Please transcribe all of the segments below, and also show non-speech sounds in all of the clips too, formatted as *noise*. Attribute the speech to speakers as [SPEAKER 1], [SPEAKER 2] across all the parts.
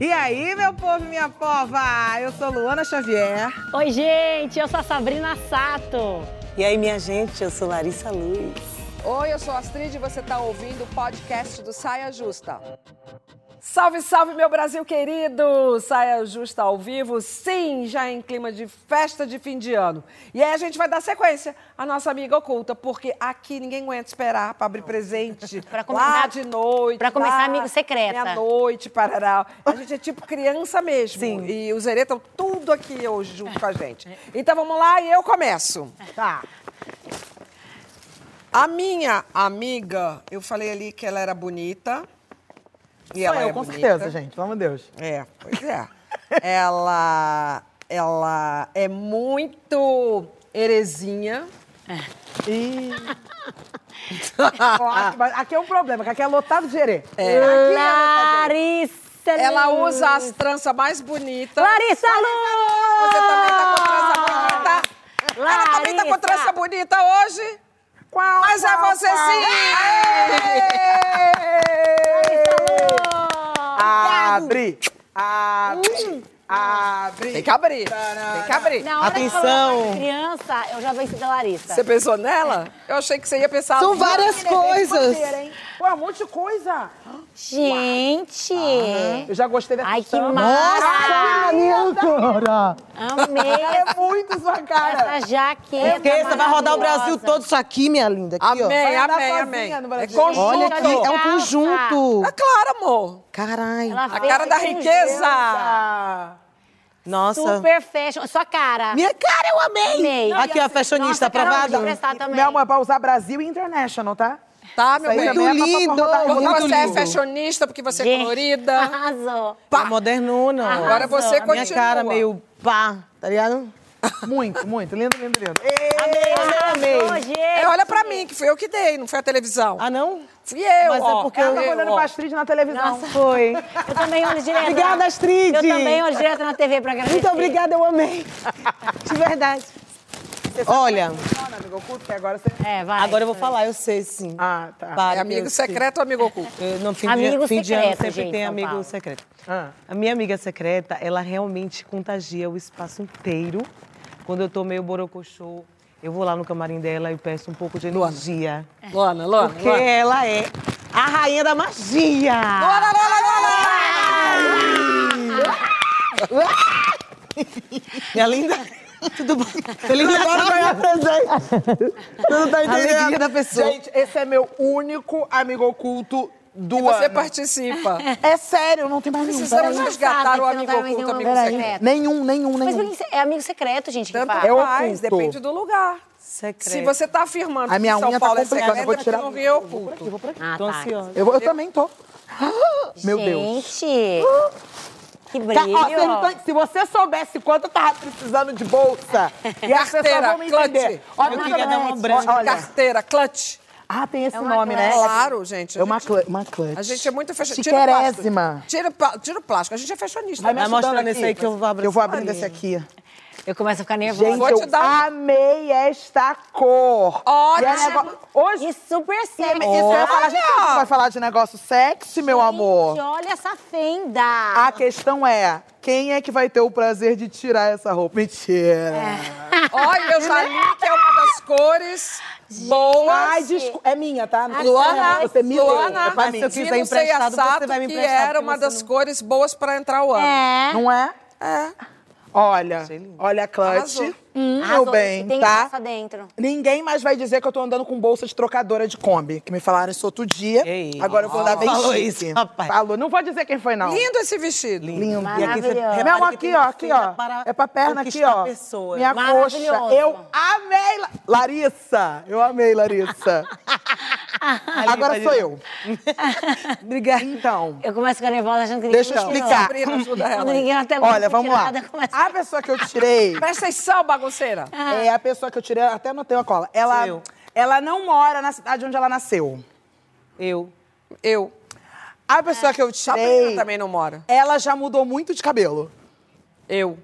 [SPEAKER 1] E aí, meu povo e minha pova? Eu sou Luana Xavier.
[SPEAKER 2] Oi, gente, eu sou a Sabrina Sato.
[SPEAKER 3] E aí, minha gente, eu sou Larissa Luz.
[SPEAKER 4] Oi, eu sou a Astrid e você está ouvindo o podcast do Saia Justa. Salve, salve, meu Brasil querido! Saia Justa ao vivo, sim, já em clima de festa de fim de ano. E aí a gente vai dar sequência à nossa amiga oculta, porque aqui ninguém aguenta esperar para abrir presente
[SPEAKER 2] Pra começar-
[SPEAKER 4] lá de noite.
[SPEAKER 2] pra começar amigo secreta.
[SPEAKER 4] Meia-noite, parará. A gente é tipo criança mesmo.
[SPEAKER 3] Sim.
[SPEAKER 4] E os Zerê estão tudo aqui hoje junto com a gente. Então vamos lá e eu começo.
[SPEAKER 1] Tá.
[SPEAKER 4] A minha amiga, eu falei ali que ela era bonita. E
[SPEAKER 1] Sou
[SPEAKER 4] ela
[SPEAKER 1] eu,
[SPEAKER 4] é
[SPEAKER 1] com
[SPEAKER 4] bonita.
[SPEAKER 1] certeza, gente. Vamos Deus.
[SPEAKER 4] É, pois é. *laughs* ela, ela é muito heresinha.
[SPEAKER 1] E... *laughs* Ó, aqui, aqui é um problema, que aqui é lotado de gerê.
[SPEAKER 4] É.
[SPEAKER 2] Larissa
[SPEAKER 4] Ela usa as tranças mais bonitas.
[SPEAKER 2] Larissa Luz!
[SPEAKER 4] Você também tá com trança bonita. Ela também tá com
[SPEAKER 2] Larissa.
[SPEAKER 4] trança bonita hoje.
[SPEAKER 1] Qual,
[SPEAKER 4] Mas é
[SPEAKER 1] qual,
[SPEAKER 4] você
[SPEAKER 1] qual? Abre! Abre! Abre!
[SPEAKER 4] Tem que abrir. Tem que abrir.
[SPEAKER 2] Na hora
[SPEAKER 3] Atenção.
[SPEAKER 2] que criança, eu já venci da Larissa.
[SPEAKER 4] Você pensou nela? Eu achei que você ia pensar.
[SPEAKER 3] São várias coisas.
[SPEAKER 1] Pô, é um monte de coisa.
[SPEAKER 2] Gente!
[SPEAKER 1] Eu já gostei dessa
[SPEAKER 2] Ai, que massa!
[SPEAKER 1] minha cara!
[SPEAKER 2] Amei *laughs*
[SPEAKER 1] É muito sua cara.
[SPEAKER 2] essa jaqueta
[SPEAKER 3] você vai rodar o Brasil todo isso aqui, minha linda. Aqui, ó.
[SPEAKER 4] Amém,
[SPEAKER 1] andar
[SPEAKER 4] amém, amém. É conjunto.
[SPEAKER 3] Olha aqui, é um conjunto.
[SPEAKER 4] É claro, amor.
[SPEAKER 3] Caralho.
[SPEAKER 4] A cara da riqueza.
[SPEAKER 3] Nossa.
[SPEAKER 2] Super fashion. Sua cara.
[SPEAKER 3] Minha cara, eu amei.
[SPEAKER 2] Amei.
[SPEAKER 3] Aqui, ó, fashionista,
[SPEAKER 2] Nossa, também.
[SPEAKER 1] Meu amor, é pra usar Brasil e International, tá?
[SPEAKER 4] Tá, meu bem?
[SPEAKER 1] é pra
[SPEAKER 3] lindo,
[SPEAKER 4] Porque você é fashionista, porque você é colorida.
[SPEAKER 2] Arrasou.
[SPEAKER 3] Pá. modernona.
[SPEAKER 4] Agora você
[SPEAKER 2] Arrasou.
[SPEAKER 4] continua.
[SPEAKER 3] Minha cara meio pá, tá ligado?
[SPEAKER 1] Muito, muito. Lindo, lindo, lindo.
[SPEAKER 3] Amei, amei.
[SPEAKER 2] gente.
[SPEAKER 4] É, olha pra mim, que foi eu que dei, não foi a televisão.
[SPEAKER 3] Ah, não?
[SPEAKER 4] Fui eu,
[SPEAKER 3] Mas é
[SPEAKER 4] ó.
[SPEAKER 3] porque
[SPEAKER 1] Ela
[SPEAKER 3] eu-
[SPEAKER 1] tá olhando
[SPEAKER 4] ó.
[SPEAKER 1] pra Astrid na televisão.
[SPEAKER 2] Nossa.
[SPEAKER 3] Foi. *laughs*
[SPEAKER 2] Eu também olho direto.
[SPEAKER 3] Obrigada, Astrid.
[SPEAKER 2] Eu também olho direto na TV pra agradecer.
[SPEAKER 3] Muito obrigada, eu amei. *laughs* De verdade. Olha,
[SPEAKER 1] Não, amigo oculto, que agora você...
[SPEAKER 2] É, vai.
[SPEAKER 3] agora eu vou falar, eu sei sim.
[SPEAKER 1] Ah, tá.
[SPEAKER 3] Para,
[SPEAKER 4] É amigo secreto ou amigo oculto?
[SPEAKER 3] Eu, no fim
[SPEAKER 2] Amigo
[SPEAKER 3] de, fim de ano
[SPEAKER 2] secreto,
[SPEAKER 3] sempre
[SPEAKER 2] gente,
[SPEAKER 3] tem
[SPEAKER 2] São
[SPEAKER 3] amigo
[SPEAKER 2] Paulo.
[SPEAKER 3] secreto.
[SPEAKER 1] Ah.
[SPEAKER 3] A minha amiga secreta, ela realmente contagia o espaço inteiro. Quando eu tô meio borocochô, eu vou lá no camarim dela e peço um pouco de energia.
[SPEAKER 4] Luana, Luana,
[SPEAKER 3] Porque
[SPEAKER 4] Luana.
[SPEAKER 3] ela é a rainha da magia.
[SPEAKER 4] Luana, Luana,
[SPEAKER 3] Minha linda. *laughs* Tudo bom? Feliz agora ganhar presente. Tu não tá entendendo? Alegria da pessoa.
[SPEAKER 1] Gente, esse é meu único amigo oculto do
[SPEAKER 4] E você
[SPEAKER 1] ano.
[SPEAKER 4] participa.
[SPEAKER 1] É sério, não tem mais nenhum.
[SPEAKER 4] Precisamos resgatar o
[SPEAKER 2] Você
[SPEAKER 4] amigo
[SPEAKER 2] tá
[SPEAKER 4] oculto,
[SPEAKER 2] nenhum
[SPEAKER 4] amigo secreto.
[SPEAKER 1] Nenhum, nenhum,
[SPEAKER 2] Mas
[SPEAKER 1] nenhum.
[SPEAKER 2] por que é amigo secreto, gente, que
[SPEAKER 4] Tanto
[SPEAKER 2] fala?
[SPEAKER 1] É
[SPEAKER 4] faz,
[SPEAKER 1] oculto.
[SPEAKER 4] depende do lugar.
[SPEAKER 3] Secreto.
[SPEAKER 4] Se você tá afirmando
[SPEAKER 1] A minha
[SPEAKER 4] que São
[SPEAKER 1] unha tá
[SPEAKER 4] Paulo é
[SPEAKER 1] complicada,
[SPEAKER 4] secreto,
[SPEAKER 1] eu vou
[SPEAKER 4] é que
[SPEAKER 1] tirar-
[SPEAKER 4] no Rio é oculto.
[SPEAKER 2] Ah,
[SPEAKER 3] Tô
[SPEAKER 2] tá.
[SPEAKER 3] ansiosa.
[SPEAKER 1] Eu, eu também tô. *gasps* Meu Deus.
[SPEAKER 2] Gente, *gasps* que
[SPEAKER 1] Tá,
[SPEAKER 2] brilho.
[SPEAKER 1] ó, você tá- se você soubesse quanto eu tava precisando de bolsa, *laughs* e as pessoas
[SPEAKER 4] Carteira,
[SPEAKER 1] vão me entender. Olha,
[SPEAKER 3] Eu queria dar branca.
[SPEAKER 1] olha.
[SPEAKER 4] Carteira, clutch.
[SPEAKER 1] Ah, tem esse
[SPEAKER 2] É
[SPEAKER 1] nome, né?
[SPEAKER 2] clutch.
[SPEAKER 4] Claro, gente. a
[SPEAKER 1] É uma,
[SPEAKER 4] gente-
[SPEAKER 1] cl uma clutch.
[SPEAKER 4] A gente é muito fashionista. Tira o plástico.
[SPEAKER 1] Chiquerésima.
[SPEAKER 4] Tira, tira o plástico. A gente é fashionista.
[SPEAKER 1] Vai me
[SPEAKER 3] mostrando
[SPEAKER 1] aqui.
[SPEAKER 3] esse aí que eu vou abrir
[SPEAKER 1] Eu vou abrindo esse aqui.
[SPEAKER 2] Eu começo a ficar nervosa.
[SPEAKER 1] Gente, eu
[SPEAKER 4] dar
[SPEAKER 1] amei esta cor.
[SPEAKER 4] Ótimo.
[SPEAKER 1] E é nego- Hoje,
[SPEAKER 2] E super sexy.
[SPEAKER 1] ia falar, a gente
[SPEAKER 4] Olha!
[SPEAKER 1] vai falar de negócio sexy, meu amor.
[SPEAKER 2] Gente, olha essa fenda.
[SPEAKER 1] A questão é, quem é que vai ter o prazer de tirar essa roupa? Mentira. *laughs*
[SPEAKER 4] Olha, eu já li que é uma das cores boas.
[SPEAKER 1] Ai, desculpa. É minha, tá? Não
[SPEAKER 4] Luana,
[SPEAKER 1] você me deu.
[SPEAKER 4] Luana,
[SPEAKER 1] É pra
[SPEAKER 3] mas
[SPEAKER 1] mim.
[SPEAKER 3] se eu quiser emprestado, você vai me
[SPEAKER 4] que
[SPEAKER 3] emprestar,
[SPEAKER 4] era
[SPEAKER 3] porque
[SPEAKER 4] uma
[SPEAKER 3] você
[SPEAKER 4] das
[SPEAKER 3] não-
[SPEAKER 4] cores boas pra entrar o ano.
[SPEAKER 2] É.
[SPEAKER 1] Não é?
[SPEAKER 4] É.
[SPEAKER 1] Olha, olha a clutch.
[SPEAKER 4] Arrasou.
[SPEAKER 1] Hum, meu
[SPEAKER 2] Arrasou.
[SPEAKER 1] bem,
[SPEAKER 2] Tem
[SPEAKER 1] tá?
[SPEAKER 2] graça dentro.
[SPEAKER 1] Ninguém mais vai dizer que eu tô andando com bolsa de trocadora de Kombi, que me falaram isso outro dia.
[SPEAKER 3] Ei.
[SPEAKER 1] Agora eu vou dar bem
[SPEAKER 3] Falou
[SPEAKER 1] chique.
[SPEAKER 3] isso, rapaz.
[SPEAKER 1] Falou. Não vou dizer quem foi, não.
[SPEAKER 4] Lindo esse vestido.
[SPEAKER 1] Lindo.
[SPEAKER 3] E aqui você
[SPEAKER 1] Meu
[SPEAKER 3] que
[SPEAKER 1] aqui, ó, aqui, ó.
[SPEAKER 3] para
[SPEAKER 1] É pra perna aqui, ó.
[SPEAKER 3] pessoas.
[SPEAKER 1] Minha coxa. Eu amei. La- Larissa, eu amei, Larissa. *laughs* Agora sou eu.
[SPEAKER 3] Obrigada.
[SPEAKER 1] Então,
[SPEAKER 2] Eu começo a ficar nervosa achando que
[SPEAKER 1] Deixa eu
[SPEAKER 2] ninguém
[SPEAKER 1] explicar.
[SPEAKER 4] Sabrina, *laughs* ajuda ela.
[SPEAKER 2] Quando ninguém até
[SPEAKER 1] olha, vamos lá. A pessoa que eu tirei
[SPEAKER 4] Presta atenção, bagunceira.
[SPEAKER 1] é a pessoa que eu tirei, até anotei uma cola. Ela,
[SPEAKER 3] eu.
[SPEAKER 1] ela não mora na cidade onde ela nasceu.
[SPEAKER 3] Eu.
[SPEAKER 4] Eu.
[SPEAKER 1] A pessoa que eu
[SPEAKER 4] Sabrina
[SPEAKER 1] tirei,
[SPEAKER 4] também não mora.
[SPEAKER 1] ela já mudou muito de cabelo.
[SPEAKER 4] Eu.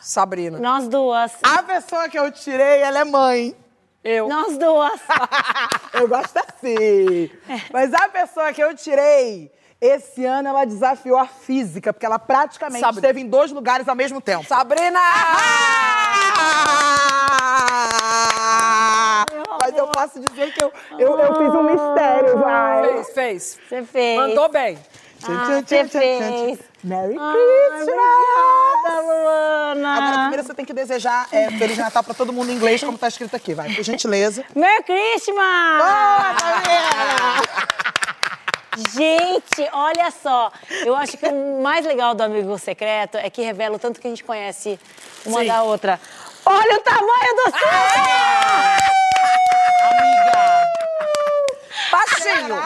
[SPEAKER 4] Sabrina.
[SPEAKER 2] Nós duas.
[SPEAKER 1] A pessoa que eu tirei, ela é mãe.
[SPEAKER 4] Eu.
[SPEAKER 2] Nós duas. *laughs*
[SPEAKER 1] Eu gosto assim. Mas a pessoa que eu tirei, Esse ano ela desafiou a física, porque ela praticamente
[SPEAKER 4] Sabrina.
[SPEAKER 1] esteve em dois lugares ao mesmo tempo.
[SPEAKER 4] Sabrina!
[SPEAKER 1] Mas eu posso dizer que eu, eu, eu fiz um mistério, vai.
[SPEAKER 4] Fez, fez.
[SPEAKER 2] Você fez.
[SPEAKER 4] Mandou bem.
[SPEAKER 2] Ah, você fez.
[SPEAKER 1] Merry
[SPEAKER 2] Ai,
[SPEAKER 1] Christmas!
[SPEAKER 2] obrigada, Luana.
[SPEAKER 1] Agora, primeiro você tem que desejar é, Feliz Natal pra todo mundo em inglês, como tá escrito aqui, vai. Por gentileza.
[SPEAKER 2] Merry Christmas!
[SPEAKER 1] Ah, *laughs*
[SPEAKER 2] Gente, olha só. Eu acho que o mais legal do Amigo Secreto é que revela o tanto que a gente conhece uma
[SPEAKER 4] Sim.
[SPEAKER 2] da outra. Olha o tamanho do céu!
[SPEAKER 3] Amiga.
[SPEAKER 4] Baixinho.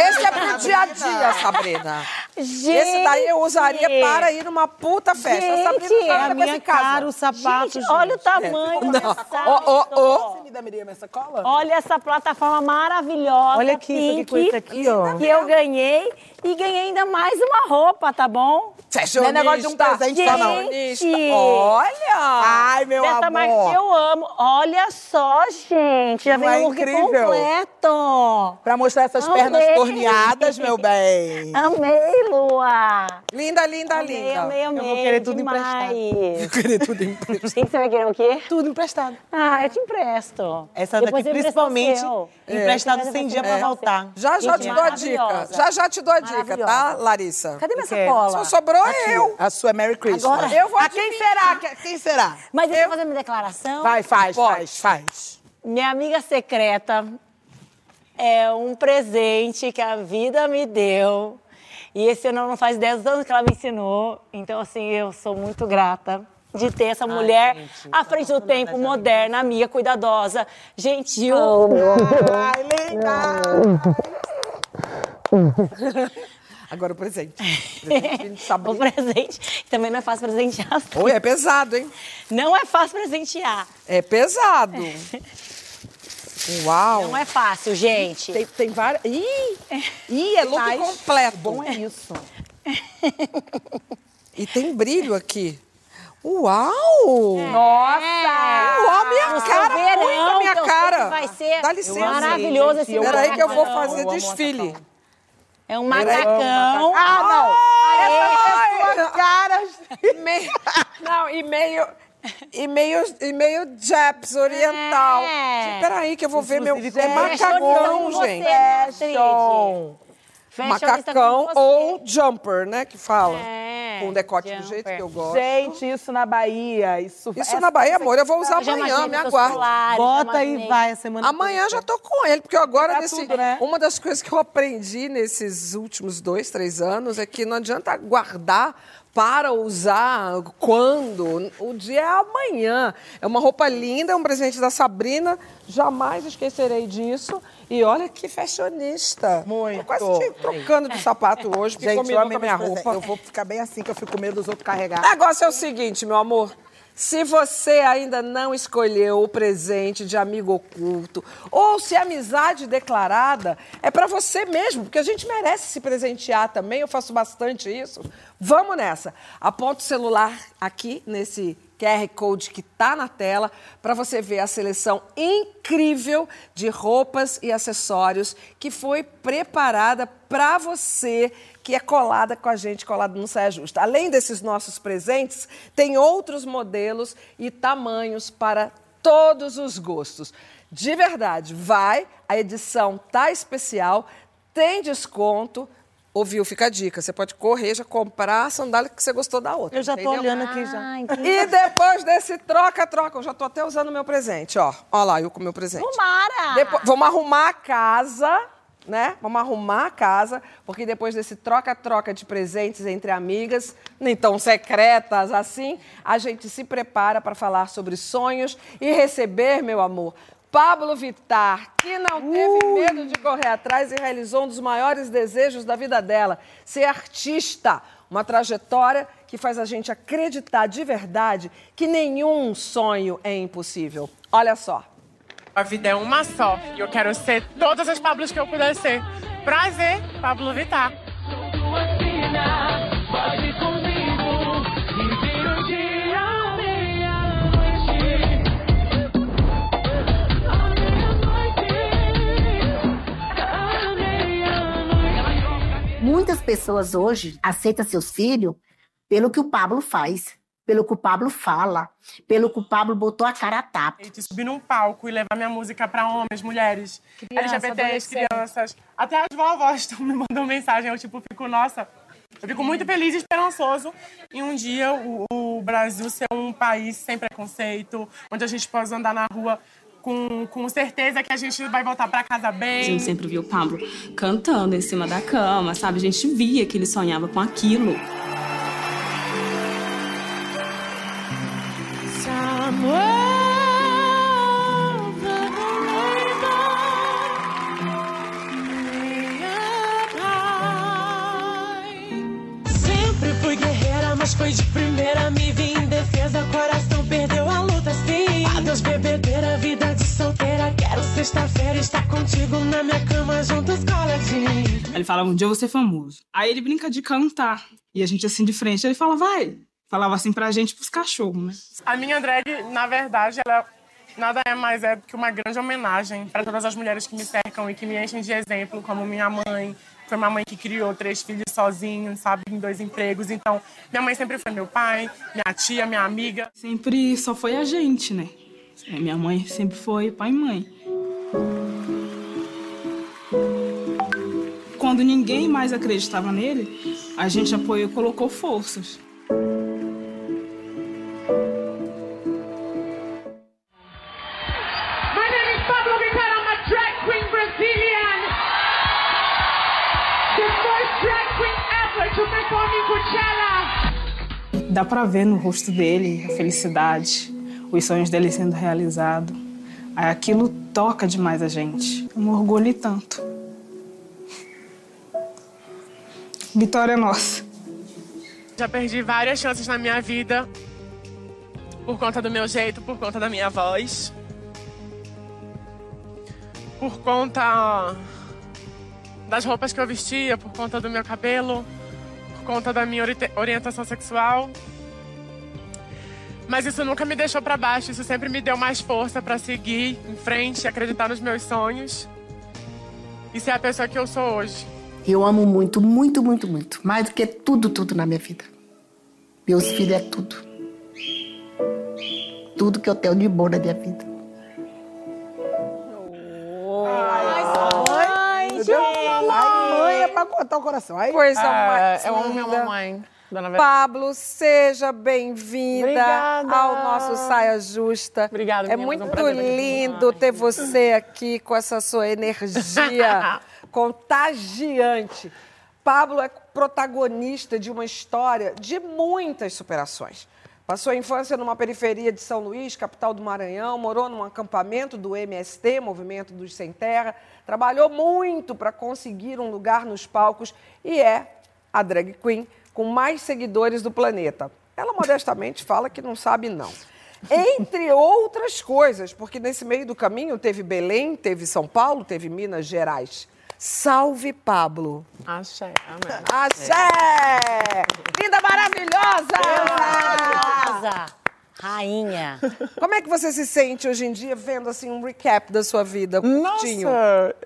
[SPEAKER 4] Esse é pro dia a dia, Sabrina.
[SPEAKER 2] Gente!
[SPEAKER 4] Esse daí eu usaria para ir numa puta festa.
[SPEAKER 2] Gente,
[SPEAKER 4] Sabrina
[SPEAKER 3] É a minha cara, o sapato,
[SPEAKER 2] Gente, olha o tamanho
[SPEAKER 4] Não.
[SPEAKER 2] dessa
[SPEAKER 4] Ó, ó,
[SPEAKER 1] dá, Miriam, essa cola?
[SPEAKER 2] Olha essa plataforma maravilhosa.
[SPEAKER 3] Olha aqui, isso aqui, com
[SPEAKER 2] pink,
[SPEAKER 3] isso aqui, ó.
[SPEAKER 2] Que eu ganhei. E ganhei ainda mais uma roupa, tá bom?
[SPEAKER 4] Fashionista.
[SPEAKER 1] Não é negócio de um presente só, não.
[SPEAKER 2] Gente.
[SPEAKER 4] Olha!
[SPEAKER 1] Ai, meu
[SPEAKER 2] Dessa
[SPEAKER 1] amor.
[SPEAKER 2] marca que eu amo. Olha só, gente. Já
[SPEAKER 1] Não
[SPEAKER 2] vem
[SPEAKER 1] é
[SPEAKER 2] um look
[SPEAKER 1] incrível?
[SPEAKER 2] completo.
[SPEAKER 1] Pra mostrar essas
[SPEAKER 2] Amei.
[SPEAKER 1] pernas torneadas, meu bem.
[SPEAKER 2] Amei, Lua.
[SPEAKER 4] Linda, linda,
[SPEAKER 2] Amei,
[SPEAKER 4] linda.
[SPEAKER 2] amei, amei.
[SPEAKER 3] vou querer tudo
[SPEAKER 2] demais.
[SPEAKER 1] Eu queria tudo emprestado.
[SPEAKER 2] O que que você vai querer o quê?
[SPEAKER 3] Tudo emprestado.
[SPEAKER 2] Ah, eu te empresto.
[SPEAKER 3] Essa
[SPEAKER 2] Depois
[SPEAKER 3] daqui,
[SPEAKER 2] eu
[SPEAKER 3] principalmente,
[SPEAKER 2] seu.
[SPEAKER 3] emprestado
[SPEAKER 2] eu
[SPEAKER 3] dia
[SPEAKER 2] o
[SPEAKER 3] pra voltar.
[SPEAKER 4] Já já te dou a dica. Já já te dou a dica, tá. Larissa?
[SPEAKER 2] Cadê minha sacola?
[SPEAKER 4] Só sobrou eu.
[SPEAKER 1] A sua é Merry Christmas.
[SPEAKER 2] Agora-
[SPEAKER 4] Eu vou
[SPEAKER 1] A quem será? Que- Quem será?
[SPEAKER 2] Mas deixa eu fazer minha declaração.
[SPEAKER 1] Vai, faz,
[SPEAKER 4] Pode.
[SPEAKER 1] faz, faz.
[SPEAKER 2] Minha amiga secreta é um presente que a vida me deu. E esse ano não faz 10 anos que ela me ensinou. Então, assim, eu sou muito grata de ter essa mulher à frente do tempo, moderna, amiga, cuidadosa, gentil.
[SPEAKER 1] Ai, legal.
[SPEAKER 4] Agora o presente. *laughs* Presente gente sabe.
[SPEAKER 2] o presente. Também não é fácil presentear. assim.
[SPEAKER 4] Oi, é pesado, hein?
[SPEAKER 2] Não é fácil presentear.
[SPEAKER 4] É pesado. Uau.
[SPEAKER 2] Não é fácil, gente.
[SPEAKER 4] Tem, tem várias. Ih! Ih, é look
[SPEAKER 1] Mas
[SPEAKER 4] completo.
[SPEAKER 1] Bom é isso.
[SPEAKER 4] E tem brilho aqui. Uau!
[SPEAKER 2] Nossa!
[SPEAKER 4] Uau, minha
[SPEAKER 2] seu
[SPEAKER 4] cara,
[SPEAKER 2] verão,
[SPEAKER 4] muito a minha
[SPEAKER 2] sei
[SPEAKER 4] cara.
[SPEAKER 2] vai ser
[SPEAKER 4] Dá licença.
[SPEAKER 2] maravilhoso esse
[SPEAKER 1] Eu
[SPEAKER 4] Peraí que eu vou fazer
[SPEAKER 1] Eu
[SPEAKER 4] desfile.
[SPEAKER 1] macacão.
[SPEAKER 2] É um
[SPEAKER 4] Peraí.
[SPEAKER 2] macacão.
[SPEAKER 1] Ah,
[SPEAKER 4] Ai,
[SPEAKER 1] não. Caras.
[SPEAKER 4] me- Não, e meio. E meio, e meio Japs oriental.
[SPEAKER 2] É.
[SPEAKER 4] Peraí, que eu vou ver meu. É macacão, gente.
[SPEAKER 2] né, Astrid?
[SPEAKER 1] Fashion.
[SPEAKER 2] Fashionista
[SPEAKER 4] Macacão ou jumper, né? Que fala.
[SPEAKER 2] É,
[SPEAKER 4] Com decote do
[SPEAKER 2] jumper.
[SPEAKER 4] jeito que eu gosto.
[SPEAKER 1] Gente, isso na Bahia. Isso,
[SPEAKER 4] Isso
[SPEAKER 1] essa-
[SPEAKER 4] na Bahia, amor, eu vou usar amanhã, me aguarde.
[SPEAKER 3] Bota e vai a semana
[SPEAKER 4] Amanhã já tô com ele, porque agora,
[SPEAKER 1] Pra
[SPEAKER 4] nesse,
[SPEAKER 1] tudo, né?
[SPEAKER 4] uma das coisas que eu aprendi nesses últimos dois, três anos é que não adianta guardar para usar quando. O dia é amanhã. É uma roupa linda, é um presente da Sabrina. Jamais esquecerei disso. E olha que fashionista.
[SPEAKER 1] Muito.
[SPEAKER 4] Tô quase te trocando de sapato hoje, porque
[SPEAKER 1] Gente, eu
[SPEAKER 4] combinou com a minha roupa.
[SPEAKER 1] Eu vou ficar bem assim, que eu fico com medo dos outros carregar.
[SPEAKER 4] O negócio é o seguinte, meu amor. Se você ainda não escolheu o presente de amigo oculto, ou se a amizade declarada é para você mesmo, porque a gente merece se presentear também, eu faço bastante isso. Vamos nessa. Aponta o celular aqui nesse QR Code que está na tela para você ver a seleção incrível de roupas e acessórios que foi preparada para você que é colada com a gente, colada no Saia Justa. Além desses nossos presentes, tem outros modelos e tamanhos para todos os gostos. De verdade, vai, a edição tá especial, tem desconto. Ouviu? Fica a dica. Você pode correr, já comprar a sandália que você gostou da outra.
[SPEAKER 3] Eu já tô
[SPEAKER 4] entendeu?
[SPEAKER 3] olhando aqui já.
[SPEAKER 4] E depois desse troca-troca, eu já tô até usando o meu presente, ó. Ó lá, eu com o meu presente.
[SPEAKER 2] Tomara!
[SPEAKER 4] Depois, vamos arrumar a casa, né? Vamos arrumar a casa, porque depois desse troca-troca de presentes entre amigas, nem tão secretas assim, a gente se prepara para falar sobre sonhos e receber, meu amor, Pablo Vittar, que não teve medo de correr atrás e realizou um dos maiores desejos da vida dela, ser artista. Uma trajetória que faz a gente acreditar de verdade que nenhum sonho é impossível. Olha só.
[SPEAKER 5] A vida é uma só e eu quero ser todas as Pablos que eu puder ser. Prazer, Pablo Vittar.
[SPEAKER 6] Muitas pessoas hoje aceitam seus filhos pelo que o Pablo faz, pelo que o Pablo fala, pelo que o Pablo botou a cara a tapa.
[SPEAKER 5] de subir num palco e levar minha música pra homens, mulheres, LGBTs, crianças. Até as vovós estão *laughs* me mandando mensagem. Eu, tipo, fico, nossa, eu fico muito feliz e esperançoso em um dia o, o Brasil ser um país sem preconceito, onde a gente possa andar na rua com, com certeza que a gente vai voltar pra casa
[SPEAKER 7] A
[SPEAKER 5] bem.
[SPEAKER 7] gente sempre viu o Pablo cantando em cima da cama, sabe? A gente via que ele sonhava com aquilo.
[SPEAKER 8] Mas foi de primeira. Me vi em defesa, coração perdeu a luta, sim. Adeus, bebedeira, vida de solteira. Quero sexta-feira estar contigo na minha cama, juntos coladinho.
[SPEAKER 9] Ele falava, um dia eu vou ser famoso. Aí ele brinca de cantar. E a gente assim de frente, ele fala, vai. Falava assim pra gente, pros cachorros, né?
[SPEAKER 5] A minha drag, na verdade, ela nada é mais é do que uma grande homenagem para todas as mulheres que me cercam e que me enchem de exemplo, como minha mãe. Foi uma mãe que criou três filhos sozinho, sabe, em dois empregos. Então, minha mãe sempre foi meu pai, minha tia, minha amiga.
[SPEAKER 9] Sempre só foi a gente, né? É, Minha mãe sempre foi pai e mãe. Quando ninguém mais acreditava nele, a gente apoiou e colocou forças. Dá pra ver no rosto dele a felicidade, os sonhos dele sendo realizados. Aquilo toca demais a gente. Eu me orgulho tanto. Vitória é nossa.
[SPEAKER 5] Já perdi várias chances na minha vida por conta do meu jeito, por conta da minha voz. Por conta das roupas que eu vestia, por conta do meu cabelo, conta da minha ori- orientação sexual. Mas isso nunca me deixou pra baixo, isso sempre me deu mais força pra seguir em frente, acreditar nos meus sonhos e ser a pessoa que eu sou hoje.
[SPEAKER 6] Eu amo muito, muito, muito, muito. Mais do que tudo, tudo na minha vida. Meus filhos é tudo. Tudo que eu tenho de bom na minha vida.
[SPEAKER 1] Pra cortar o coração. Aí,
[SPEAKER 4] Coisa
[SPEAKER 5] Ah,
[SPEAKER 4] mais
[SPEAKER 5] eu amo minha mamãe, dona Vera.
[SPEAKER 4] Pablo, seja bem-vinda ao nosso Saia Justa.
[SPEAKER 5] Obrigada,
[SPEAKER 4] É
[SPEAKER 5] meninas,
[SPEAKER 4] muito
[SPEAKER 5] é um
[SPEAKER 4] lindo ter você aqui com essa sua energia *laughs* contagiante. Pablo é protagonista de uma história de muitas superações. Passou a infância numa periferia de São Luís, capital do Maranhão, morou num acampamento do MST, Movimento dos Sem Terra, trabalhou muito para conseguir um lugar nos palcos e é a drag queen com mais seguidores do planeta. Ela modestamente fala que não sabe não. Entre outras coisas, porque nesse meio do caminho teve Belém, teve São Paulo, teve Minas Gerais. Salve, Pablo!
[SPEAKER 5] Axé, amém.
[SPEAKER 4] Axé! Linda, maravilhosa!
[SPEAKER 2] Rosa, rainha.
[SPEAKER 4] Como é que você se sente hoje em dia vendo assim um recap da sua vida? curtinho?
[SPEAKER 5] Nossa,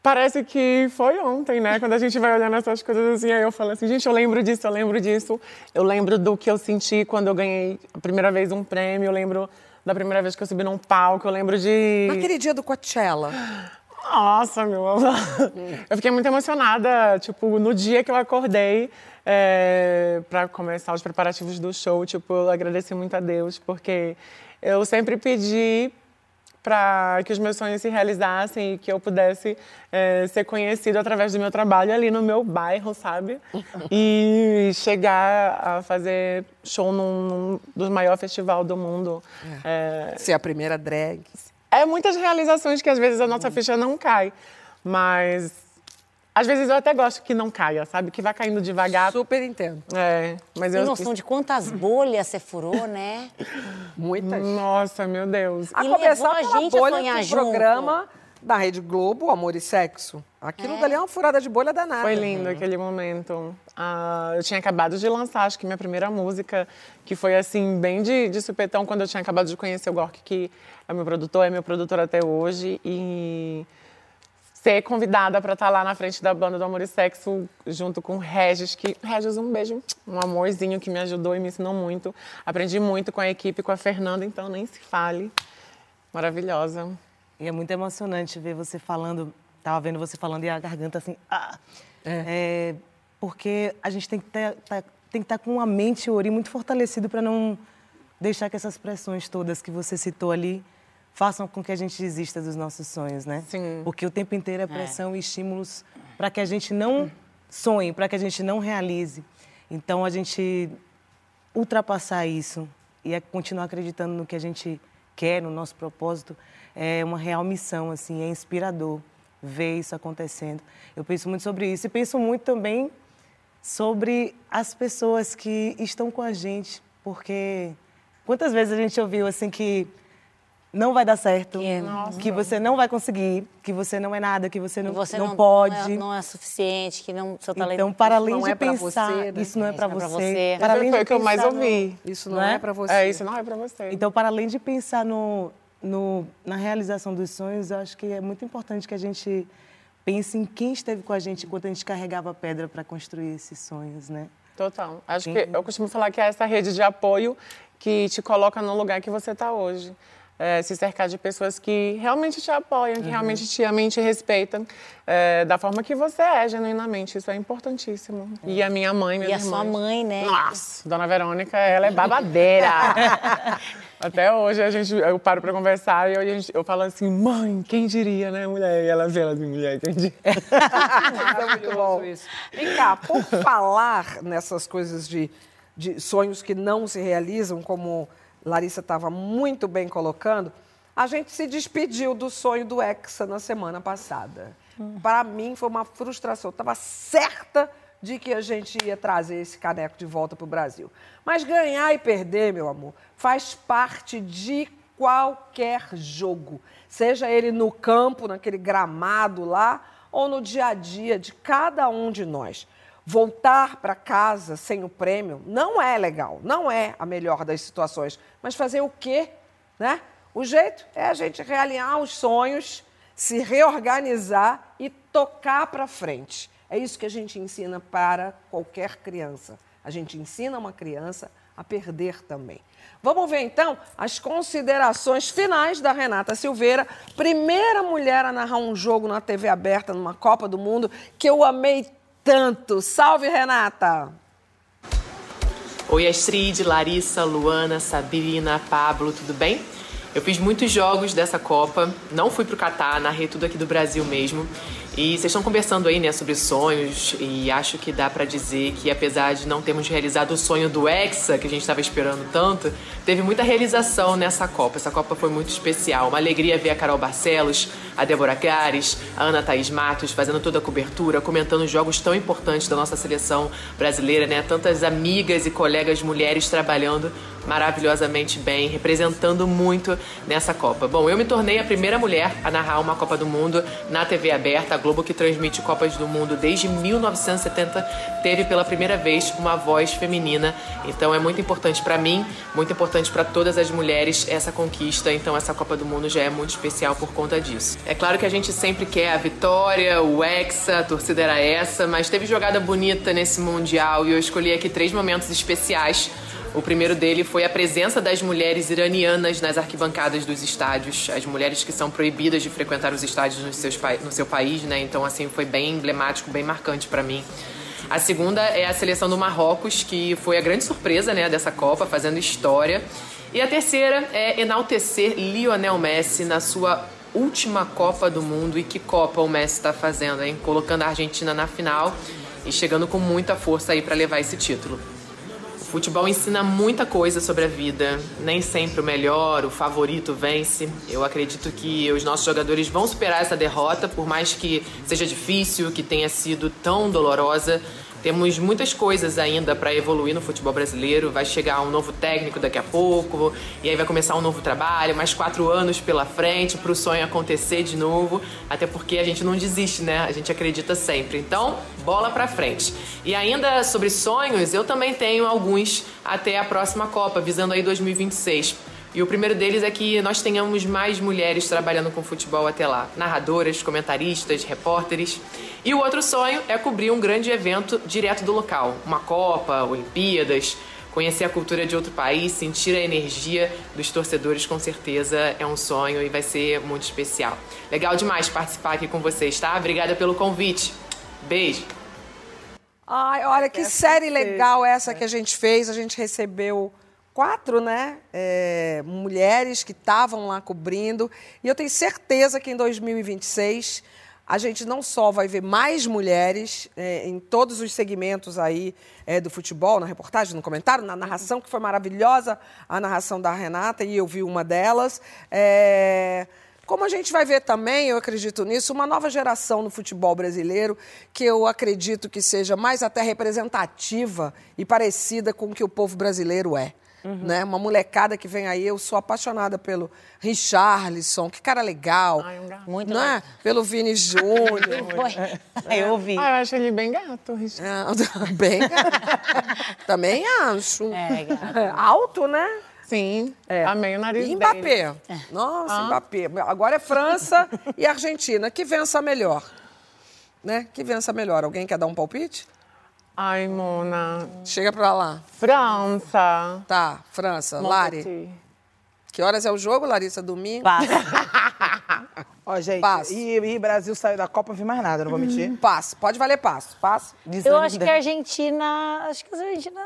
[SPEAKER 5] parece que foi ontem, né? Quando a gente vai olhando essas coisas assim, aí eu falo assim, gente, eu lembro disso, eu lembro disso. Eu lembro do que eu senti quando eu ganhei a primeira vez um prêmio, eu lembro da primeira vez que eu subi num palco, eu lembro de...
[SPEAKER 4] Naquele dia do Coachella.
[SPEAKER 5] Nossa, meu amor. Eu fiquei muito emocionada, tipo, no dia que eu acordei é, para começar os preparativos do show, tipo, eu agradeci muito a Deus, porque eu sempre pedi para que os meus sonhos se realizassem e que eu pudesse é, ser conhecido através do meu trabalho ali no meu bairro, sabe? E chegar a fazer show num, num dos maiores festivais do mundo. É,
[SPEAKER 4] Ser a primeira drag.
[SPEAKER 5] É muitas realizações que às vezes a nossa ficha não cai, mas às vezes eu até gosto que não caia, sabe? Que vai caindo devagar.
[SPEAKER 4] Super entendo.
[SPEAKER 5] É, mas
[SPEAKER 2] Tem
[SPEAKER 5] eu
[SPEAKER 2] noção de quantas bolhas você furou, né?
[SPEAKER 4] Muitas.
[SPEAKER 5] Nossa, meu Deus.
[SPEAKER 4] A
[SPEAKER 2] E
[SPEAKER 4] começar
[SPEAKER 2] a gente a
[SPEAKER 4] bolha
[SPEAKER 2] sonhar
[SPEAKER 4] do
[SPEAKER 2] junto.
[SPEAKER 4] programa da Rede Globo, Amor e Sexo. Aquilo dali é uma furada de bolha danada.
[SPEAKER 5] Foi lindo aquele momento. Ah, eu tinha acabado de lançar, acho que minha primeira música, que foi assim, bem de, de supetão, quando eu tinha acabado de conhecer o Gork, que é meu produtor, é meu produtor até hoje. E ser convidada para estar lá na frente da banda do Amor e Sexo, junto com Regis, que Regis, um beijo, um amorzinho que me ajudou e me ensinou muito. Aprendi muito com a equipe, com a Fernanda, então nem se fale. Maravilhosa.
[SPEAKER 3] E é muito emocionante ver você falando, tava vendo você falando e a garganta assim, ah, é. porque a gente tem que ter, tá- tem que estar com a mente e o ori muito fortalecido para não deixar que essas pressões todas que você citou ali façam com que a gente desista dos nossos sonhos, né?
[SPEAKER 5] Sim.
[SPEAKER 3] Porque o tempo inteiro é pressão e estímulos para que a gente não sonhe, para que a gente não realize. Então a gente ultrapassar isso e é continuar acreditando no que a gente quer, no nosso propósito, é uma real missão, assim, é inspirador ver isso acontecendo. Eu penso muito sobre isso e penso muito também sobre as pessoas que estão com a gente, porque quantas vezes a gente ouviu assim que não vai dar certo, que você não vai conseguir, que você não é nada, que você não,
[SPEAKER 2] Você
[SPEAKER 3] não,
[SPEAKER 2] não,
[SPEAKER 3] pode.
[SPEAKER 2] Não é, não é suficiente, que não, seu talento
[SPEAKER 3] Então, para além
[SPEAKER 4] não
[SPEAKER 3] de
[SPEAKER 4] é pra
[SPEAKER 3] pensar,
[SPEAKER 4] você, né?
[SPEAKER 3] isso não é,
[SPEAKER 2] É,
[SPEAKER 3] para
[SPEAKER 2] é
[SPEAKER 3] você,
[SPEAKER 2] pra você.
[SPEAKER 3] para além
[SPEAKER 5] Foi o que eu mais
[SPEAKER 3] pensar no-
[SPEAKER 5] ouvi.
[SPEAKER 4] Isso não,
[SPEAKER 3] Não
[SPEAKER 4] é,
[SPEAKER 3] é?
[SPEAKER 4] pra você.
[SPEAKER 5] É, isso não é pra você.
[SPEAKER 3] Então, para além de pensar no, no- na realização dos sonhos, eu acho que é muito importante que a gente pense em quem esteve com a gente enquanto a gente carregava a pedra para construir esses sonhos, né?
[SPEAKER 5] Total. Acho que eu costumo falar que é essa rede de apoio que te coloca no lugar que você está hoje. É, se cercar de pessoas que realmente te apoiam, que realmente te amam e te respeitam é, da forma que você é, genuinamente. Isso é importantíssimo. E a minha mãe, minhas
[SPEAKER 2] E a sua
[SPEAKER 5] irmãs.
[SPEAKER 2] mãe, né?
[SPEAKER 5] Nossa, Dona Verônica, ela é babadeira. *laughs* Até hoje a gente, eu paro pra conversar e eu, gente- eu falo assim, mãe, quem diria, né, mulher? E ela vê ela assim, mulher, quem diria? *laughs*
[SPEAKER 4] Maravilhoso isso. Vem cá, por falar nessas coisas de, de sonhos que não se realizam, como Larissa estava muito bem colocando, a gente se despediu do sonho do Hexa na semana passada. Para mim foi uma frustração. Eu estava certa de que a gente ia trazer esse caneco de volta para o Brasil. Mas ganhar e perder, meu amor, faz parte de qualquer jogo. Seja ele no campo, naquele gramado lá, ou no dia a dia de cada um de nós. Voltar para casa sem o prêmio não é legal, não é a melhor das situações. Mas fazer o quê? Né? O jeito é a gente realinhar os sonhos, se reorganizar e tocar para frente. É isso que a gente ensina para qualquer criança. A gente ensina uma criança a perder também. Vamos ver então as considerações finais da Renata Silveira, primeira mulher a narrar um jogo na TV aberta numa Copa do Mundo que eu amei tanto. Salve, Renata!
[SPEAKER 10] Oi, Astrid, Larissa, Luana, Sabrina, Pablo, tudo bem? Eu fiz muitos jogos dessa Copa, não fui pro Catar, narrei tudo aqui do Brasil mesmo. E vocês estão conversando aí, né, sobre sonhos, e acho que dá pra dizer que apesar de não termos realizado o sonho do Hexa, que a gente estava esperando tanto, teve muita realização nessa Copa. Essa Copa foi muito especial. Uma alegria ver a Carol Barcelos, a Débora Gares, a Ana Thaís Matos fazendo toda a cobertura, comentando jogos tão importantes da nossa seleção brasileira, né? Tantas amigas e colegas mulheres trabalhando maravilhosamente bem, representando muito nessa Copa. Bom, eu me tornei a primeira mulher a narrar uma Copa do Mundo na TV aberta. A Globo, que transmite Copas do Mundo desde 1970, teve pela primeira vez uma voz feminina. Então é muito importante para mim, muito importante para todas as mulheres essa conquista. Então essa Copa do Mundo já é muito especial por conta disso. É claro que a gente sempre quer a vitória, o hexa, a torcida era essa, mas teve jogada bonita nesse Mundial e eu escolhi aqui três momentos especiais o primeiro dele foi a presença das mulheres iranianas nas arquibancadas dos estádios, as mulheres que são proibidas de frequentar os estádios nos seus, no seu país, né? Então, assim, foi bem emblemático, bem marcante para mim. A segunda é a seleção do Marrocos, que foi a grande surpresa, né, dessa Copa, fazendo história. E a terceira é enaltecer Lionel Messi na sua última Copa do Mundo. E que Copa o Messi está fazendo, hein? Colocando a Argentina na final e chegando com muita força aí para levar esse título. Futebol ensina muita coisa sobre a vida. Nem sempre o melhor, o favorito vence. Eu acredito que os nossos jogadores vão superar essa derrota, por mais que seja difícil, que tenha sido tão dolorosa. Temos muitas coisas ainda para evoluir no futebol brasileiro. Vai chegar um novo técnico daqui a pouco, e aí vai começar um novo trabalho, mais quatro anos pela frente para o sonho acontecer de novo. Até porque a gente não desiste, né? A gente acredita sempre. Então, bola para frente. E ainda sobre sonhos, eu também tenho alguns até a próxima Copa, visando aí 2026. E o primeiro deles é que nós tenhamos mais mulheres trabalhando com futebol até lá, narradoras, comentaristas, repórteres. E o outro sonho é cobrir um grande evento direto do local, uma Copa, Olimpíadas, conhecer a cultura de outro país, sentir a energia dos torcedores, com certeza é um sonho e vai ser muito especial. Legal demais participar aqui com vocês, tá? Obrigada pelo convite. Beijo.
[SPEAKER 4] Ai, olha que série legal essa que a gente fez. A gente recebeu quatro, né, é, mulheres que estavam lá cobrindo. E eu tenho certeza que em 2026 a gente não só vai ver mais mulheres é, em todos os segmentos aí é, do futebol, na reportagem, no comentário, na narração, que foi maravilhosa a narração da Renata, e eu vi uma delas. Como a gente vai ver também, eu acredito nisso, uma nova geração no futebol brasileiro, que eu acredito que seja mais até representativa e parecida com o que o povo brasileiro é. Uhum. Né? Uma molecada que vem aí, eu sou apaixonada pelo Richarlison, que cara legal. Ai, um gato. Muito né? Pelo Vini Júnior. *laughs*
[SPEAKER 2] é. Eu ouvi.
[SPEAKER 5] Ah, eu acho ele bem gato, Richarlison.
[SPEAKER 4] É, *laughs* bem gato. Também acho. É, gato. *laughs* Alto, né?
[SPEAKER 5] Sim, é. amei o nariz
[SPEAKER 4] e
[SPEAKER 5] dele.
[SPEAKER 4] Mbappé. Nossa, ah. Mbappé. Agora é França e Argentina. Que vença melhor? Né? Que vença melhor? Alguém quer dar um palpite?
[SPEAKER 5] Ai, Mona.
[SPEAKER 4] Chega pra lá.
[SPEAKER 5] França.
[SPEAKER 4] Tá, França. Mon Lari. Que horas é o jogo, Larissa? Domingo?
[SPEAKER 1] Passa. *laughs* Ó, gente, passo. E, e Brasil saiu da Copa, não vi mais nada, não vou mentir. Hum,
[SPEAKER 4] passo. Pode valer passo. Passo.
[SPEAKER 2] Eu acho que a Argentina. Acho que a Argentina